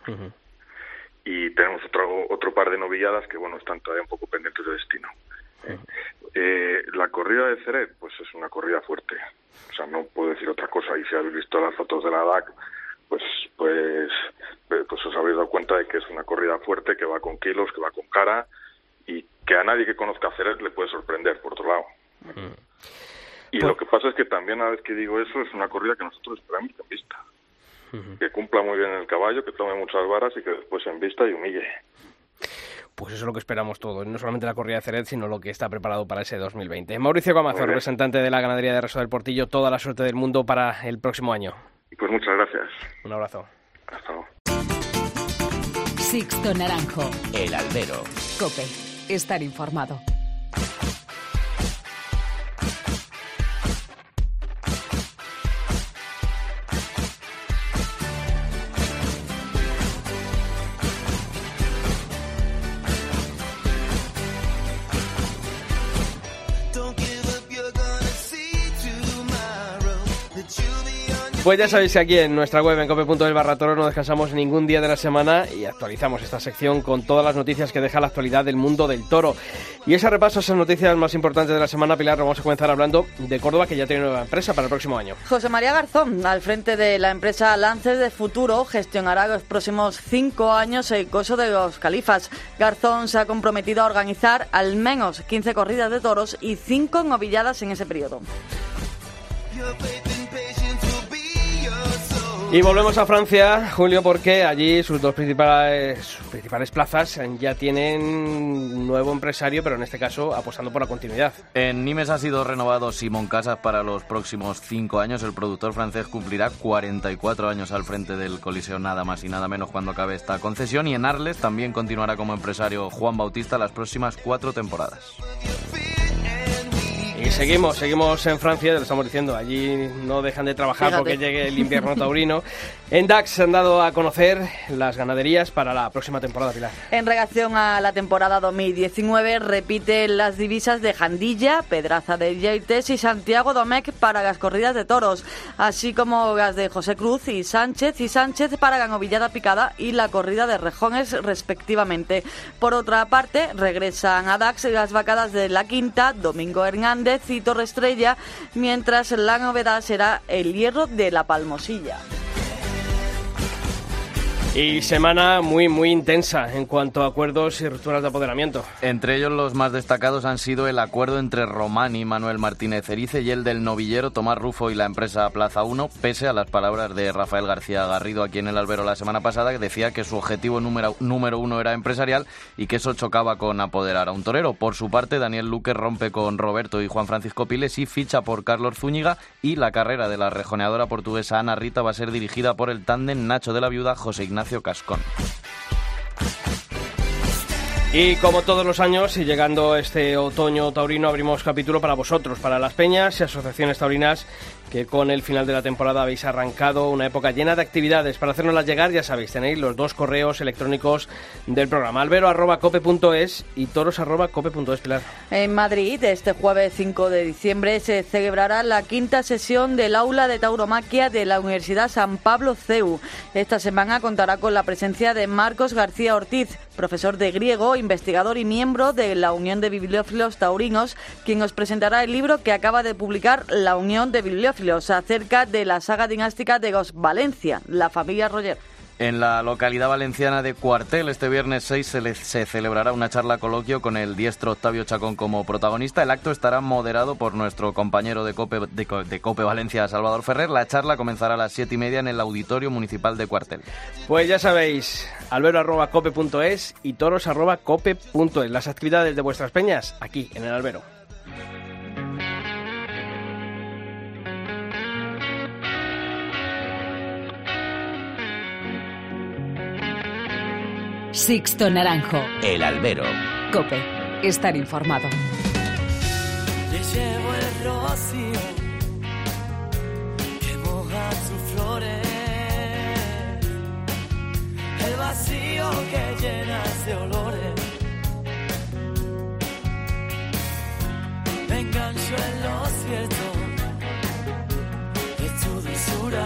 y tenemos otro, otro par de novilladas que, bueno, están todavía un poco pendientes de destino. Eh, la corrida de Ceret, pues es una corrida fuerte. O sea, no puedo decir otra cosa. Y si habéis visto las fotos de la DAC, pues, pues, eh, pues os habéis dado cuenta de que es una corrida fuerte, que va con kilos, que va con cara y que a nadie que conozca a Ceret le puede sorprender, por otro lado. Y Pues- lo que pasa es que también, a vez que digo eso, es una corrida que nosotros esperamos que en vista. Que cumpla muy bien el caballo, que tome muchas varas y que después en vista y humille. Pues eso es lo que esperamos todos, no solamente la corrida de Ceret, sino lo que está preparado para ese 2020. Mauricio bien. representante de la ganadería de Reso del Portillo, toda la suerte del mundo para el próximo año. Y pues muchas gracias. Un abrazo. Hasta luego. Sixto Naranjo. El albero. Cope. Estar informado. Pues ya sabéis que aquí en nuestra web en cope.es barra toro no descansamos ningún día de la semana y actualizamos esta sección con todas las noticias que deja la actualidad del mundo del toro. Y ese repaso a esas noticias más importantes de la semana, Pilar, vamos a comenzar hablando de Córdoba, que ya tiene nueva empresa para el próximo año. José María Garzón, al frente de la empresa Lances de Futuro, gestionará los próximos cinco años el coso de los califas. Garzón se ha comprometido a organizar al menos 15 corridas de toros y 5 novilladas en ese periodo. Y volvemos a Francia, Julio, porque allí sus dos principales, plazas ya tienen nuevo empresario, pero en este caso apostando por la continuidad. En Nimes ha sido renovado Simón Casas para los próximos cinco años. El productor francés cumplirá 44 años al frente del Coliseo, nada más y nada menos cuando acabe esta concesión. Y en Arles también continuará como empresario Juan Bautista las próximas cuatro temporadas. Y seguimos, seguimos en Francia, lo estamos diciendo, allí no dejan de trabajar Fíjate. porque llegue el invierno taurino. En DAX se han dado a conocer las ganaderías para la próxima temporada, Pilar. En relación a la temporada 2019, repite las divisas de Jandilla, Pedraza de Yeites y Santiago Domecq para las corridas de toros, así como las de José Cruz y Sánchez y Sánchez para la novillada picada y la corrida de rejones respectivamente. Por otra parte, regresan a DAX las vacadas de La Quinta, Domingo Hernández y Torre Estrella, mientras la novedad será el hierro de la Palmosilla. Y semana muy, muy intensa en cuanto a acuerdos y rupturas de apoderamiento. Entre ellos los más destacados han sido el acuerdo entre Romani, Manuel Martínez Erice y el del novillero Tomás Rufo y la empresa Plaza 1, pese a las palabras de Rafael García Garrido aquí en el Albero la semana pasada, que decía que su objetivo número, número uno era empresarial y que eso chocaba con apoderar a un torero. Por su parte, Daniel Luque rompe con Roberto y Juan Francisco Piles y ficha por Carlos Zúñiga y la carrera de la rejoneadora portuguesa Ana Rita va a ser dirigida por el tándem Nacho de la Viuda José Ignacio Cascón. Y como todos los años, y llegando este otoño taurino, abrimos capítulo para vosotros, para las peñas y asociaciones taurinas que con el final de la temporada habéis arrancado una época llena de actividades. Para hacernoslas llegar, ya sabéis, tenéis los dos correos electrónicos del programa, albero.cope.es y toros.cope.es, Pilar. En Madrid, este jueves 5 de diciembre, se celebrará la quinta sesión del aula de tauromaquia de la Universidad San Pablo CEU. Esta semana contará con la presencia de Marcos García Ortiz, profesor de griego, investigador y miembro de la Unión de Bibliófilos Taurinos, quien os presentará el libro que acaba de publicar la Unión de Bibliófilos acerca de la saga dinástica de Gos Valencia, la familia Roger. En la localidad valenciana de Cuartel, este viernes 6 se, le- se celebrará una charla coloquio con el diestro Octavio Chacón como protagonista. El acto estará moderado por nuestro compañero de Cope, de, de Cope Valencia, Salvador Ferrer. La charla comenzará a las siete y media en el Auditorio Municipal de Cuartel. Pues ya sabéis, albero.cope.es y toros.cope.es. Las actividades de vuestras peñas aquí en el albero. Sixto Naranjo. El albero. Cope. Estar informado. Le llevo el rocío que moja sus flores, el vacío que llena de olores. Me engancho en lo cierto de tu dulzura,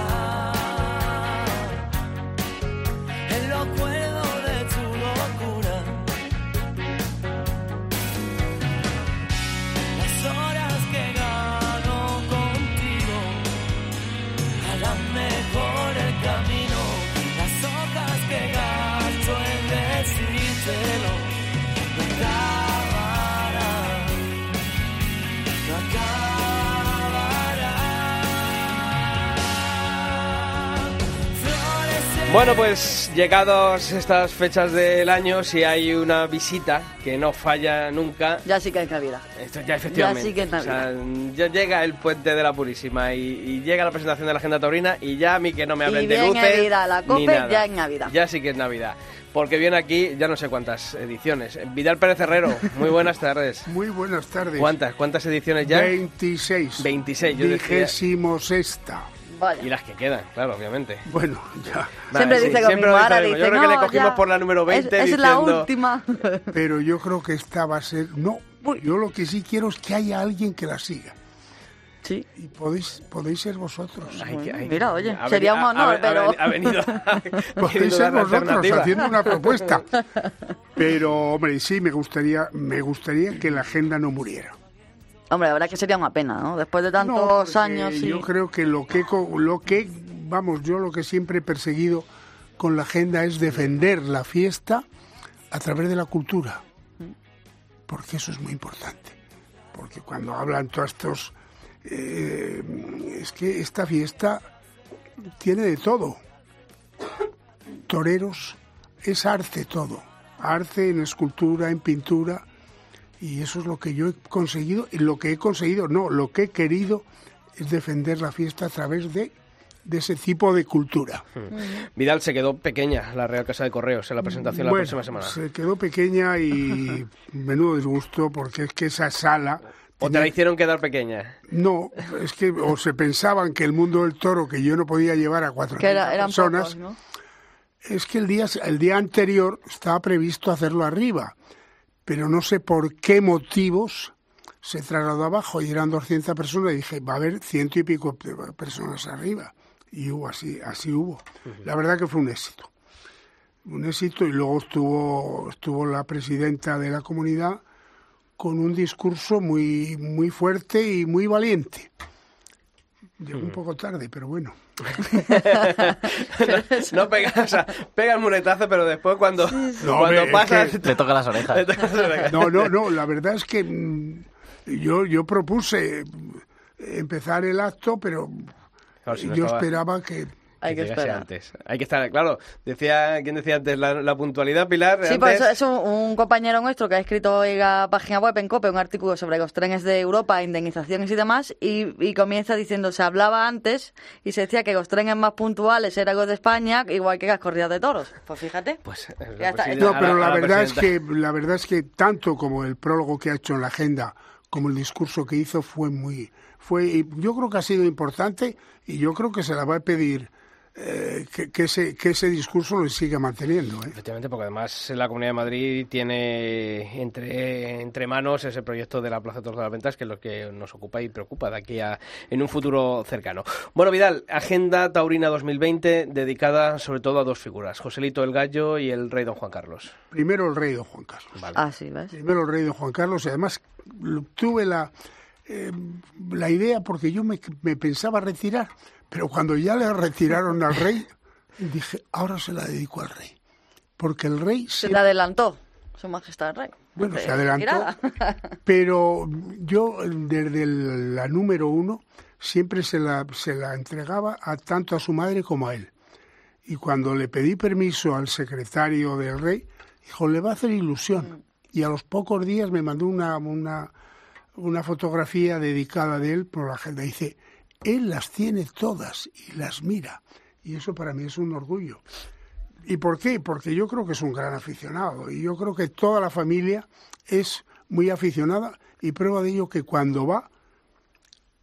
Bueno, pues llegados estas fechas del año, si hay una visita que no falla nunca, Ya sí que hay Navidad. esto ya efectivamente. Ya sí que es O sea, ya llega el puente de la Purísima y, y llega la presentación de la agenda taurina y ya a mí que no me hablen Y de luces Navidad, la ni nada. ya es Navidad. Ya sí que es Navidad. Porque viene aquí ya no sé cuántas ediciones. Vidal Pérez Herrero, muy buenas tardes. Muy buenas tardes. ¿Cuántas? ¿Cuántas ediciones ya? 26. 26, yo. Vigésimo sexta. Vaya. Y las que quedan, claro, obviamente. Bueno, ya. Siempre dice lo siempre dice Yo creo que le "No, cogimos ya, por la número 20 Es, es la última. Pero yo creo que esta va a ser. No, yo lo que sí quiero es que haya alguien que la siga. sí. Y podéis, podéis ser vosotros. Ay, que- ay, Mira, oye, ha sería un honor, ha- ha- pero- Ha venido, ha Podéis ser vosotros haciendo una propuesta. Pero, hombre, sí, me gustaría, me gustaría que la agenda no muriera. Hombre, la verdad que sería una pena, ¿no? Después de tantos años y... Yo creo que lo que, co- lo que, vamos, yo lo que siempre he perseguido con la agenda es defender la fiesta a través de la cultura. Porque eso es muy importante. Porque cuando hablan todos estos... eh, es que esta fiesta tiene de todo. Toreros es arte todo. Arte en escultura, en pintura. Y eso es lo que yo he conseguido. Y lo que he conseguido, no, lo que he querido es defender la fiesta a través de, de ese tipo de cultura. Vidal se quedó pequeña la Real Casa de Correos en la presentación la próxima semana. Se quedó pequeña y menudo disgusto porque es que esa sala... ¿O te la hicieron quedar pequeña? No, es que o se pensaban que el mundo del toro, que yo no podía llevar a cuatro era- personas, pocos, ¿no? es que el día, el día anterior estaba previsto hacerlo arriba, pero no sé por qué motivos se trasladó abajo y eran 200 personas y dije, va a haber ciento y pico personas arriba. Y hubo así, así hubo. La verdad que fue un éxito. Un éxito y luego estuvo, estuvo la presidenta de la comunidad con un discurso muy, muy fuerte y muy valiente. Llegó un poco tarde, pero bueno. no pega, o sea, pega el muletazo, pero después cuando, No, cuando hombre, es pasas... que- Le toca las orejas. No, no, no, la verdad es que mm, yo, yo propuse empezar el acto, pero Claro, si no yo estaba- esperaba que... Hay que esperar. antes. Hay que estar, claro, decía, ¿quién decía antes? La, la puntualidad, Pilar. Sí, antes- pues es un, un compañero nuestro que ha escrito hoy en la página web en COPE un artículo sobre los trenes de Europa, indemnizaciones y demás, y, y comienza diciendo, se hablaba antes y se decía que los trenes más puntuales eran los de España, igual que las corridas de toros. Pues fíjate. Pues, eh, Ya está. pues No, pero la verdad es que la verdad es que tanto como el prólogo que ha hecho en la agenda como el discurso que hizo fue muy fue y yo creo que ha sido importante y yo creo que se la va a pedir eh, que, que ese que ese discurso lo siga manteniendo. ¿eh? Efectivamente, porque además la Comunidad de Madrid tiene entre, entre manos ese proyecto de la Plaza de Toros de las Ventas, que es lo que nos ocupa y preocupa de aquí a en un futuro cercano. Bueno, Vidal, Agenda Taurina 2020 dedicada sobre todo a dos figuras, Joselito el Gallo y el Rey Don Juan Carlos. Primero el rey don Juan Carlos. Vale. Ah, sí, ¿ves? primero el rey don Juan Carlos y además tuve la eh, la idea porque yo me, me pensaba retirar pero cuando ya le retiraron al rey dije ahora se la dedico al rey porque el rey Se se le adelantó, su majestad el rey. bueno se adelantó pero yo desde el- la número uno siempre se la se la entregaba a tanto a su madre como a él y cuando le pedí permiso al secretario del rey, dijo, le va a hacer ilusión. Y a los pocos días me mandó una, una, una fotografía dedicada de él por la agenda. Dice, él las tiene todas y las mira. Y eso para mí es un orgullo. ¿Y por qué? Porque yo creo que es un gran aficionado. Y yo creo que toda la familia es muy aficionada. Y prueba de ello que cuando va,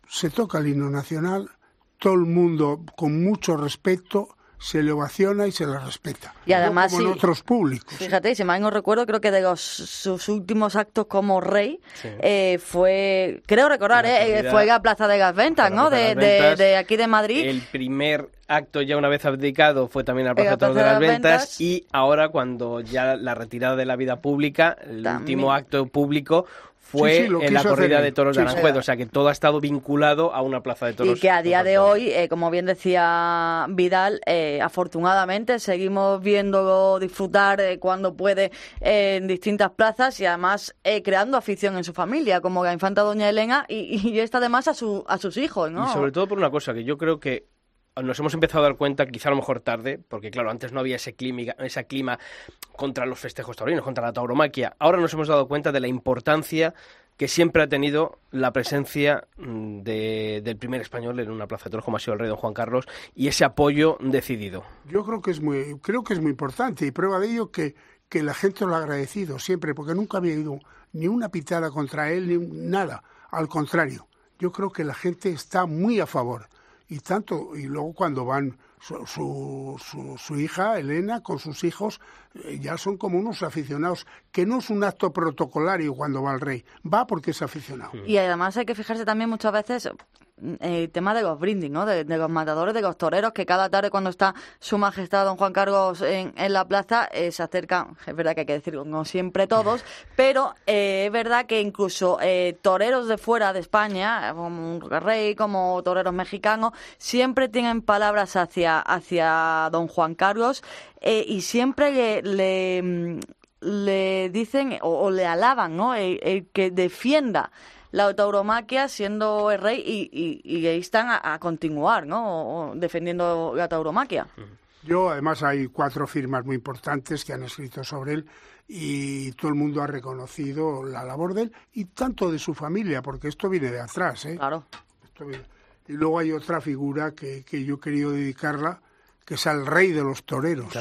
se toca el himno nacional, todo el mundo con mucho respeto se le ovaciona y se le respeta. Y además, no como en sí. otros públicos. Fíjate, si mal no recuerdo, creo que de los, sus últimos actos como rey eh, fue, creo recordar, La eh, fue la Plaza de las Ventas, ¿no? De De, de- de aquí de Madrid. El primer acto ya una vez abdicado fue también al En la Plaza de de Plaza las de las Ventas Ventas. y ahora cuando ya la retirada de la vida pública, el También. último acto público fue Sí, sí, lo en la hacer corrida de toros Sí, de. Aranjuez, o sea que todo ha estado vinculado a una plaza de toros. Y que a día de hoy, eh, como bien decía Vidal, eh, afortunadamente seguimos viéndolo disfrutar eh, cuando puede eh, en distintas plazas y además eh, creando afición en su familia, como la infanta Doña Elena y, y esta además a, su, a sus hijos, ¿no? Y sobre todo por una cosa que yo creo que nos hemos empezado a dar cuenta, quizá a lo mejor tarde, porque claro, antes no había ese clima, ese clima contra los festejos taurinos, contra la tauromaquia. Ahora nos hemos dado cuenta de la importancia que siempre ha tenido la presencia mm, de- del primer español en una plaza de toros como ha sido el rey don Juan Carlos y ese apoyo decidido. Yo creo que es muy, creo que es muy importante y prueba de ello que, la gente lo ha agradecido siempre, porque nunca había ido ni una pitada contra él, ni nada. Al contrario, yo creo que la gente está muy a favor. Y tanto, y luego cuando van su, su, su, hija, Elena, con sus hijos, eh, ya son como unos aficionados, que no es un acto protocolario cuando va el rey, va porque es aficionado. Y además hay que fijarse también muchas veces el tema de los brindis, ¿no? De, de los matadores, de los toreros, que cada tarde cuando está su majestad don Juan Carlos en, en la plaza eh, se acercan, es verdad que hay que decirlo, no siempre todos, pero eh, es verdad que incluso eh, toreros de fuera de España, eh, como un rey, como toreros mexicanos, siempre tienen palabras hacia, hacia don Juan Carlos eh, y siempre le... le le dicen o, o le alaban, ¿no? El, el que defienda la tauromaquia siendo el rey y, y, y ahí están a, a continuar, ¿no? O defendiendo la tauromaquia. Yo, además, hay cuatro firmas muy importantes que han escrito sobre él y todo el mundo ha reconocido la labor de él y tanto de su familia, porque esto viene de atrás, ¿eh? Claro. Esto viene- Y luego hay otra figura que, que yo he querido dedicarla, que es al rey de los toreros,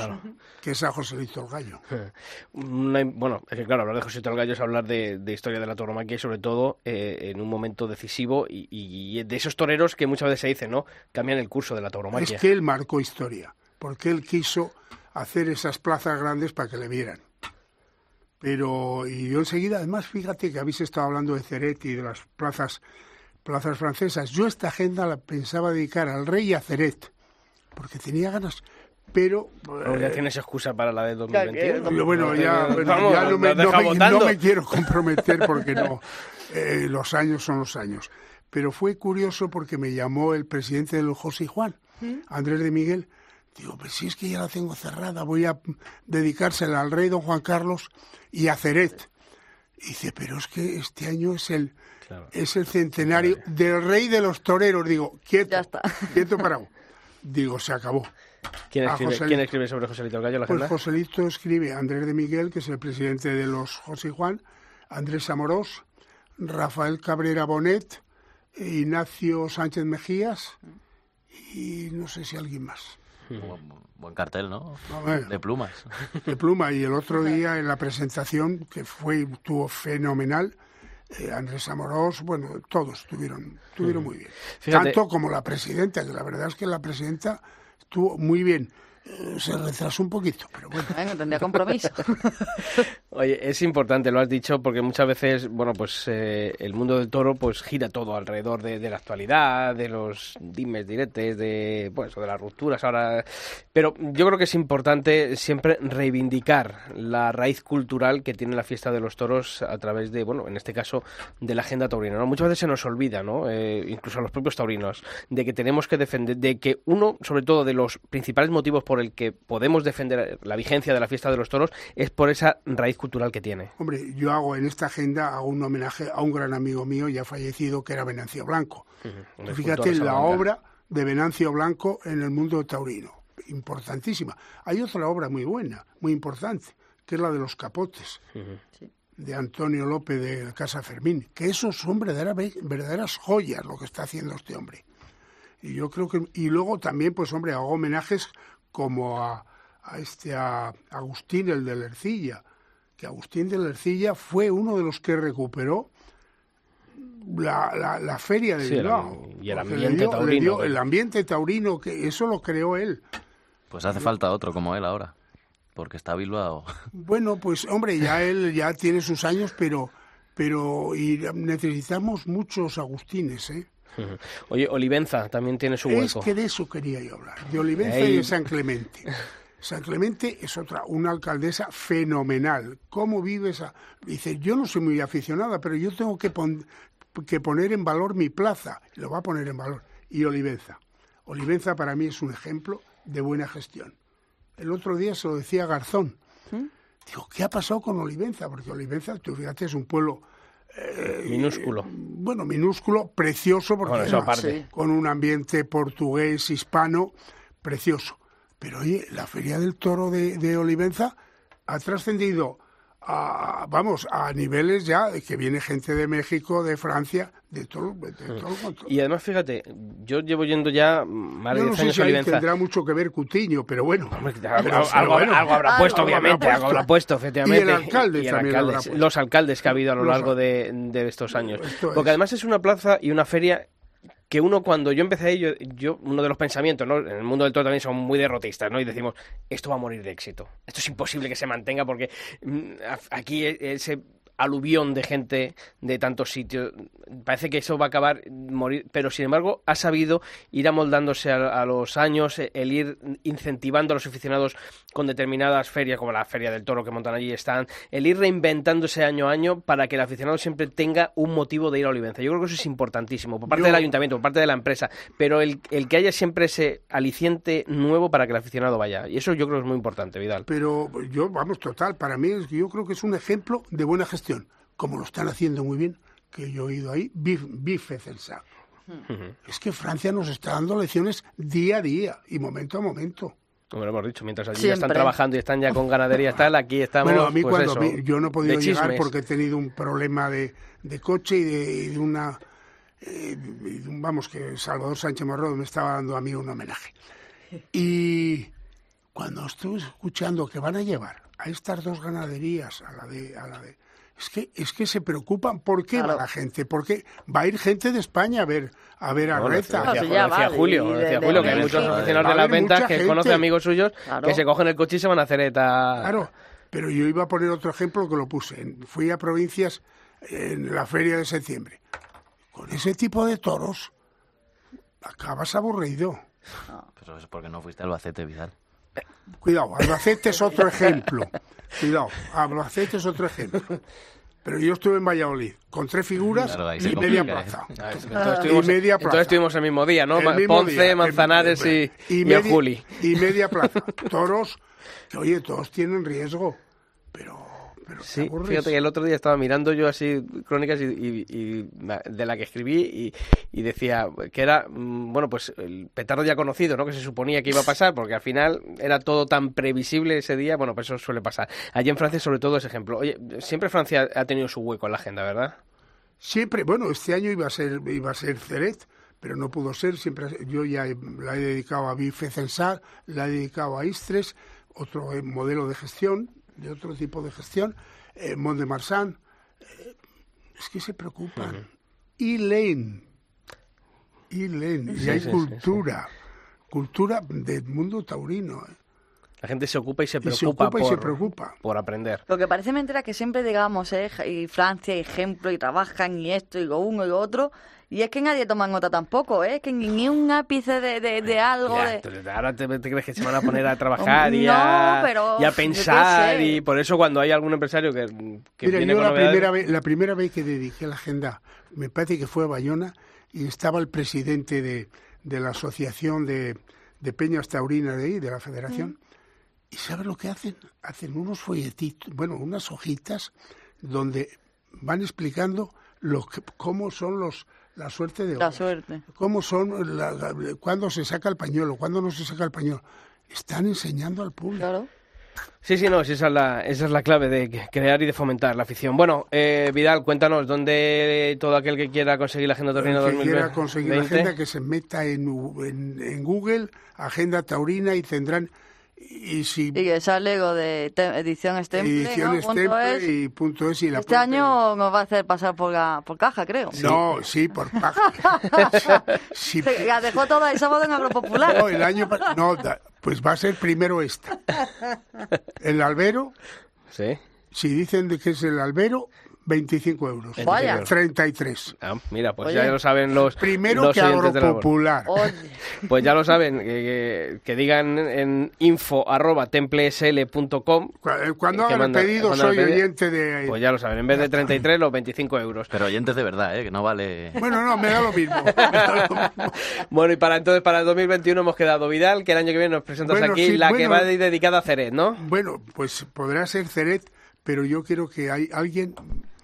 que es a Joselito el Gallo. Una- bueno, es que claro, hablar de José el Gallo es hablar de, de historia de la tauromaquia y sobre todo eh, en un momento decisivo y, y de esos toreros que muchas veces se dice, ¿no? Cambian el curso de la tauromaquia. Es que él marcó historia, porque él quiso hacer esas plazas grandes para que le vieran. Pero, y yo enseguida, además, fíjate que habéis estado hablando de Ceret y de las plazas, plazas francesas. Yo esta agenda la pensaba dedicar al rey y a Ceret, porque tenía ganas, pero... Bueno, ya tienes excusa para la de 2021. Yo, bueno, ya, bueno, Vamos, ya no, me, no me- votando. no me quiero comprometer porque no, eh, los años son los años. Pero fue curioso porque me llamó el presidente del José y Juan, Andrés de Miguel. Digo, pues si es que ya la tengo cerrada, voy a dedicársela al rey don Juan Carlos y a Ceret. Y dice, pero es que este año es el, Claro. es el centenario del rey de los toreros. Digo, quieto, Ya está. quieto parado. Digo, se acabó. ¿Quién a escribe, José- quién escribe sobre Joselito el Gallo la Pues agenda? Joselito escribe Andrés de Miguel, que es el presidente de los José y Juan, Andrés Amorós, Rafael Cabrera Bonet, Ignacio Sánchez Mejías y no sé si alguien más. Buen, buen cartel, ¿no? A ver. De plumas. de pluma y el otro día en la presentación que fue estuvo fenomenal eh, Andrés Amorós bueno todos estuvieron estuvieron muy bien. Fíjate- tanto como la presidenta que la verdad es que la presidenta estuvo muy bien se retrasó un poquito pero bueno Venga, tendría compromiso. Oye, es importante, lo has dicho, porque muchas veces, bueno, pues eh, el mundo del toro pues gira todo alrededor de, de la actualidad, de los dimes, diretes, de, pues, o de las rupturas ahora. Pero yo creo que es importante siempre reivindicar la raíz cultural que tiene la fiesta de los toros a través de, bueno, en este caso, de la agenda taurina, ¿no? Muchas veces se nos olvida, ¿no? Eh, incluso a los propios taurinos, de que tenemos que defender, de que uno, sobre todo, de los principales motivos por el que podemos defender la vigencia de la fiesta de los toros es por esa raíz cultural que tiene. Hombre, yo hago en esta agenda hago un homenaje a un gran amigo mío ya fallecido que era Venancio Blanco. un Fíjate escultor de la obra de Venancio Blanco en el mundo taurino, importantísima. Hay otra obra muy buena, muy importante, que es la de los capotes, de Antonio López de Casa Fermín, que eso son verdadera- verdaderas joyas lo que está haciendo este hombre. Y yo creo que y luego también pues hombre hago homenajes como a, a este a Agustín el de la Ercilla, que Agustín de la Ercilla fue uno de los que recuperó la, la, la feria de Sí, Bilbao. y el ambiente dio- taurino, el ambiente taurino, que eso lo creó él. Pues hace falta otro como él ahora. Porque está Bilbao. Bueno, pues hombre, ya él ya tiene sus años, pero pero y necesitamos muchos Agustines, ¿eh? Oye, Olivenza también tiene su Es hueco. que de eso quería yo hablar, de Olivenza Ey. y de San Clemente. San Clemente es otra, una alcaldesa fenomenal. ¿Cómo vive esa? Dice, yo no soy muy aficionada, pero yo tengo que, pon- que poner en valor mi plaza. Lo va a poner en valor. Y Olivenza. Olivenza para mí es un ejemplo de buena gestión. El otro día se lo decía Garzón. Digo, ¿qué ha pasado con Olivenza? Porque Olivenza, tú fíjate, es un pueblo Minúsculo. bueno, minúsculo, precioso, porque Bueno, además, aparte. con un ambiente portugués, hispano, precioso. Pero oye, la Feria del Toro de, de Olivenza ha trascendido a, vamos, a niveles ya de que viene gente de México, de Francia, de todo, de todo el control. Y además, fíjate, yo llevo yendo ya más de Yo no 10 sé años si ahí tendrá mucho que ver Cutiño, pero bueno. Hombre, Pero- algo, pero algo- bueno. algo habrá Algo puesto, obviamente, algo habrá puesto, efectivamente. Y el alcalde Y el también lo habrá puesto. Los alcaldes que ha habido a lo largo de, de estos años. Esto Porque es. además es una plaza y una feria que uno cuando yo empecé yo, uno de los pensamientos, ¿no? En el mundo del toro también son muy derrotistas, ¿no? Y decimos, esto va a morir de éxito. Esto es imposible que se mantenga porque mm, aquí e- ese aluvión de gente de tantos sitios, parece que eso va a acabar morir, pero sin embargo ha sabido ir amoldándose a, a los años, eh, el ir incentivando a los aficionados con determinadas ferias, como la Feria del Toro que montan allí están, el ir reinventándose año a año para que el aficionado siempre tenga un motivo de ir a Olivenza. Yo creo que eso es importantísimo, por parte Yo- del ayuntamiento, por parte de la empresa, pero el, el que haya siempre ese aliciente nuevo para que el aficionado vaya. Y eso yo creo que es muy importante, Vidal. Pero yo, vamos, total, para mí yo creo que es un ejemplo de buena gestión, como lo están haciendo muy bien que yo he ido ahí, bif- bife censal. Es que Francia nos está dando lecciones día a día y momento a momento. Como lo hemos dicho, mientras allí ya están trabajando y están ya con ganadería tal, aquí estamos. bueno, a mí pues cuando eso, yo no he podido llegar porque he tenido un problema de, de coche y de, y de una... eh, y de un- vamos, que Salvador Sánchez Morrodo me estaba dando a mí un homenaje. Y cuando estuve escuchando que van a llevar a estas dos ganaderías, a la de... A la de es que, es que se preocupan. ¿Por qué Claro. va la gente? Porque va a ir gente de España a ver a ver a No, Reza. decía, decía vale, Julio, de- decía de Julio, que hay muchos aficionados de las ventas que gente. conocen amigos suyos Claro. que se cogen el coche y se van a hacer eta. Claro, pero yo iba a poner otro ejemplo que lo puse. En- Fui a provincias en la feria de septiembre. Con ese tipo de toros acabas aburrido. Pero es porque no fuiste a Albacete, Vidal. Cuidado, Albacete es otro ejemplo. Cuidado, Albacete es otro ejemplo. Pero yo estuve en Valladolid con tres figuras y media complica, ¿eh? plaza. Ah, Entonces estuvimos, Y media entonces plaza. estuvimos el mismo día, ¿no? El Ma- mismo Ponce, día. Manzanares y, y, el media- Juli. Y media plaza. Toros, que oye, todos tienen riesgo, pero, pero Sí, fíjate que el otro día estaba mirando yo así crónicas y, y- y de la que escribí y, y decía que era, mm, bueno, pues el petardo ya conocido, ¿no? Que se suponía que iba a pasar, porque al final era todo tan previsible ese día, bueno, pues eso suele pasar. Allí en Francia sobre todo ese ejemplo. Oye, siempre Francia ha tenido su hueco en la agenda, ¿verdad? Siempre, bueno, este año iba a ser iba a ser Ceret, pero no pudo ser. Siempre yo ya la he dedicado a Bife Censar, la he dedicado a Istres, otro modelo de gestión, de otro tipo de gestión, eh, Mont de Marsan. eh, es que se preocupan. Y Lane, y Lane, y Sí, hay sí, sí, cultura, cultura del mundo taurino. eh. La gente se ocupa y se Y se preocupa, ocupa y por, se preocupa. por aprender. Lo que parece mentira es que siempre digamos, ¿eh? y Francia, y ejemplo, y trabajan, y esto, y lo uno, y lo otro. Y es que nadie toma nota tampoco, ¿eh? Que ni, ni un ápice de, de, de algo. Ya, de... ahora te, te crees que se van a poner a trabajar y, No, a, pero y a pensar y por eso cuando hay algún empresario que, que Mira, viene yo con la novedades- primera, vez, la primera vez que dediqué la agenda, me parece que fue a Bayona, y estaba el presidente de, de la Asociación de, de Peñas Taurinas de ahí, de la Federación. ¿Y sabes lo que hacen? Hacen unos folletitos, bueno, unas hojitas donde van explicando lo que, cómo son los la suerte de La suerte. cómo son, la- la- cuándo se saca el pañuelo, cuándo no se saca el pañuelo. Están enseñando al público. Claro. Sí, sí, no, esa es la, esa es la clave de crear y de fomentar la afición. Bueno, eh, Vidal, cuéntanos, ¿dónde todo aquel que quiera conseguir la Agenda Taurina El que quiera 2020? conseguir la agenda que se meta en, U- en, en Google, Agenda Taurina y tendrán y si Y que sale lo de edición Stemple, ediciones ¿no? Punto es. y punto es y la Este pueden año nos va a hacer pasar por, la, por caja, creo. No, sí, por. Sí, Se- La dejó toda el sábado en Agropopular. no, el año no, da- pues va a ser primero esta. El albero, Sí. si dicen de que es el albero, 25 euros. Vaya. 33. Ah, mira, pues Oye. ya lo saben los Primero los que. Oye, Pues ya lo saben, que, que- que digan en info arroba templesl.com. Cu- eh, Cuando hagan el pedido, soy oyente de... Pues ya lo saben, en vez de 33, los 25 euros. Pero oyentes de verdad, ¿eh? Que no vale... Bueno, no, me da lo mismo. Me da lo mismo. Bueno, y para entonces, para el 2021 hemos quedado Vidal, que el año que viene nos presentas Bueno, aquí, sí, la que va dedicada a Ceret, ¿no? Bueno, pues podrá ser Ceret, pero yo quiero que hay, alguien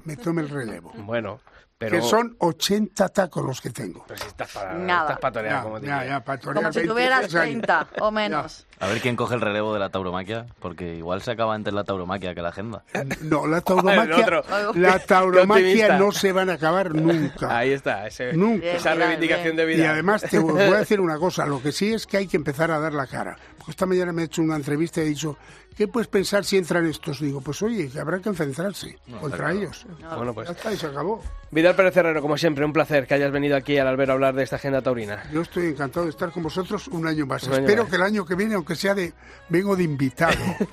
me tome el relevo. Bueno, pero... Que son 80 tacos los que tengo. Pero si estás para, Nada. estás para torear, Ya, como te ya, ya, para torear como si 20 tuvieras años. 30 o menos. A ver quién coge el relevo de la tauromaquia, porque igual se acaba antes la tauromaquia que la agenda. No, la tauromaquia, la tauromaquia no se van a acabar nunca. Ahí está, ese- Nunca. esa Bien, Vidal, reivindicación bien. de Y vida. además te voy a decir una cosa, lo que sí es que hay que empezar a dar la cara. Porque esta mañana me he hecho una entrevista y he dicho, ¿qué puedes pensar si entran estos? Digo, pues oye, que habrá que enfrentarse contra ellos. Bueno, pues Ya está, y se acabó. Vidal Pérez Herrero, como siempre, un placer que hayas venido aquí al albero a hablar de esta agenda taurina. Yo estoy encantado de estar con vosotros un año más. Un año Espero más. que el año que viene, aunque sea de, vengo de invitado,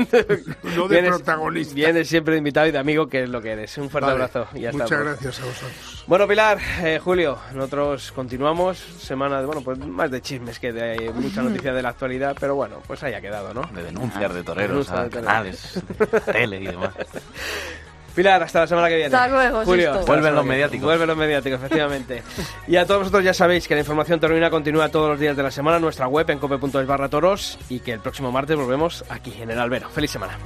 no de Vienes- protagonista. Vienes siempre de invitado y de amigo, que es lo que eres. Un fuerte Vale. abrazo y hasta Muchas pronto. gracias a vosotros. Bueno, Pilar, eh, Julio, nosotros continuamos. Semana de, bueno, pues más de chismes que de mucha noticia de la actualidad, pero bueno, pues ahí ha quedado, ¿no? De denuncias de toreros a canales, de tele y demás. Pilar, hasta la semana que viene. Hasta luego, Julio. Hasta Vuelven los mediáticos. Vuelven los mediáticos, efectivamente. y a todos vosotros ya sabéis que la información taurina continúa todos los días de la semana en nuestra web en cope.es barra toros y que el próximo martes volvemos aquí en el albero. Feliz semana.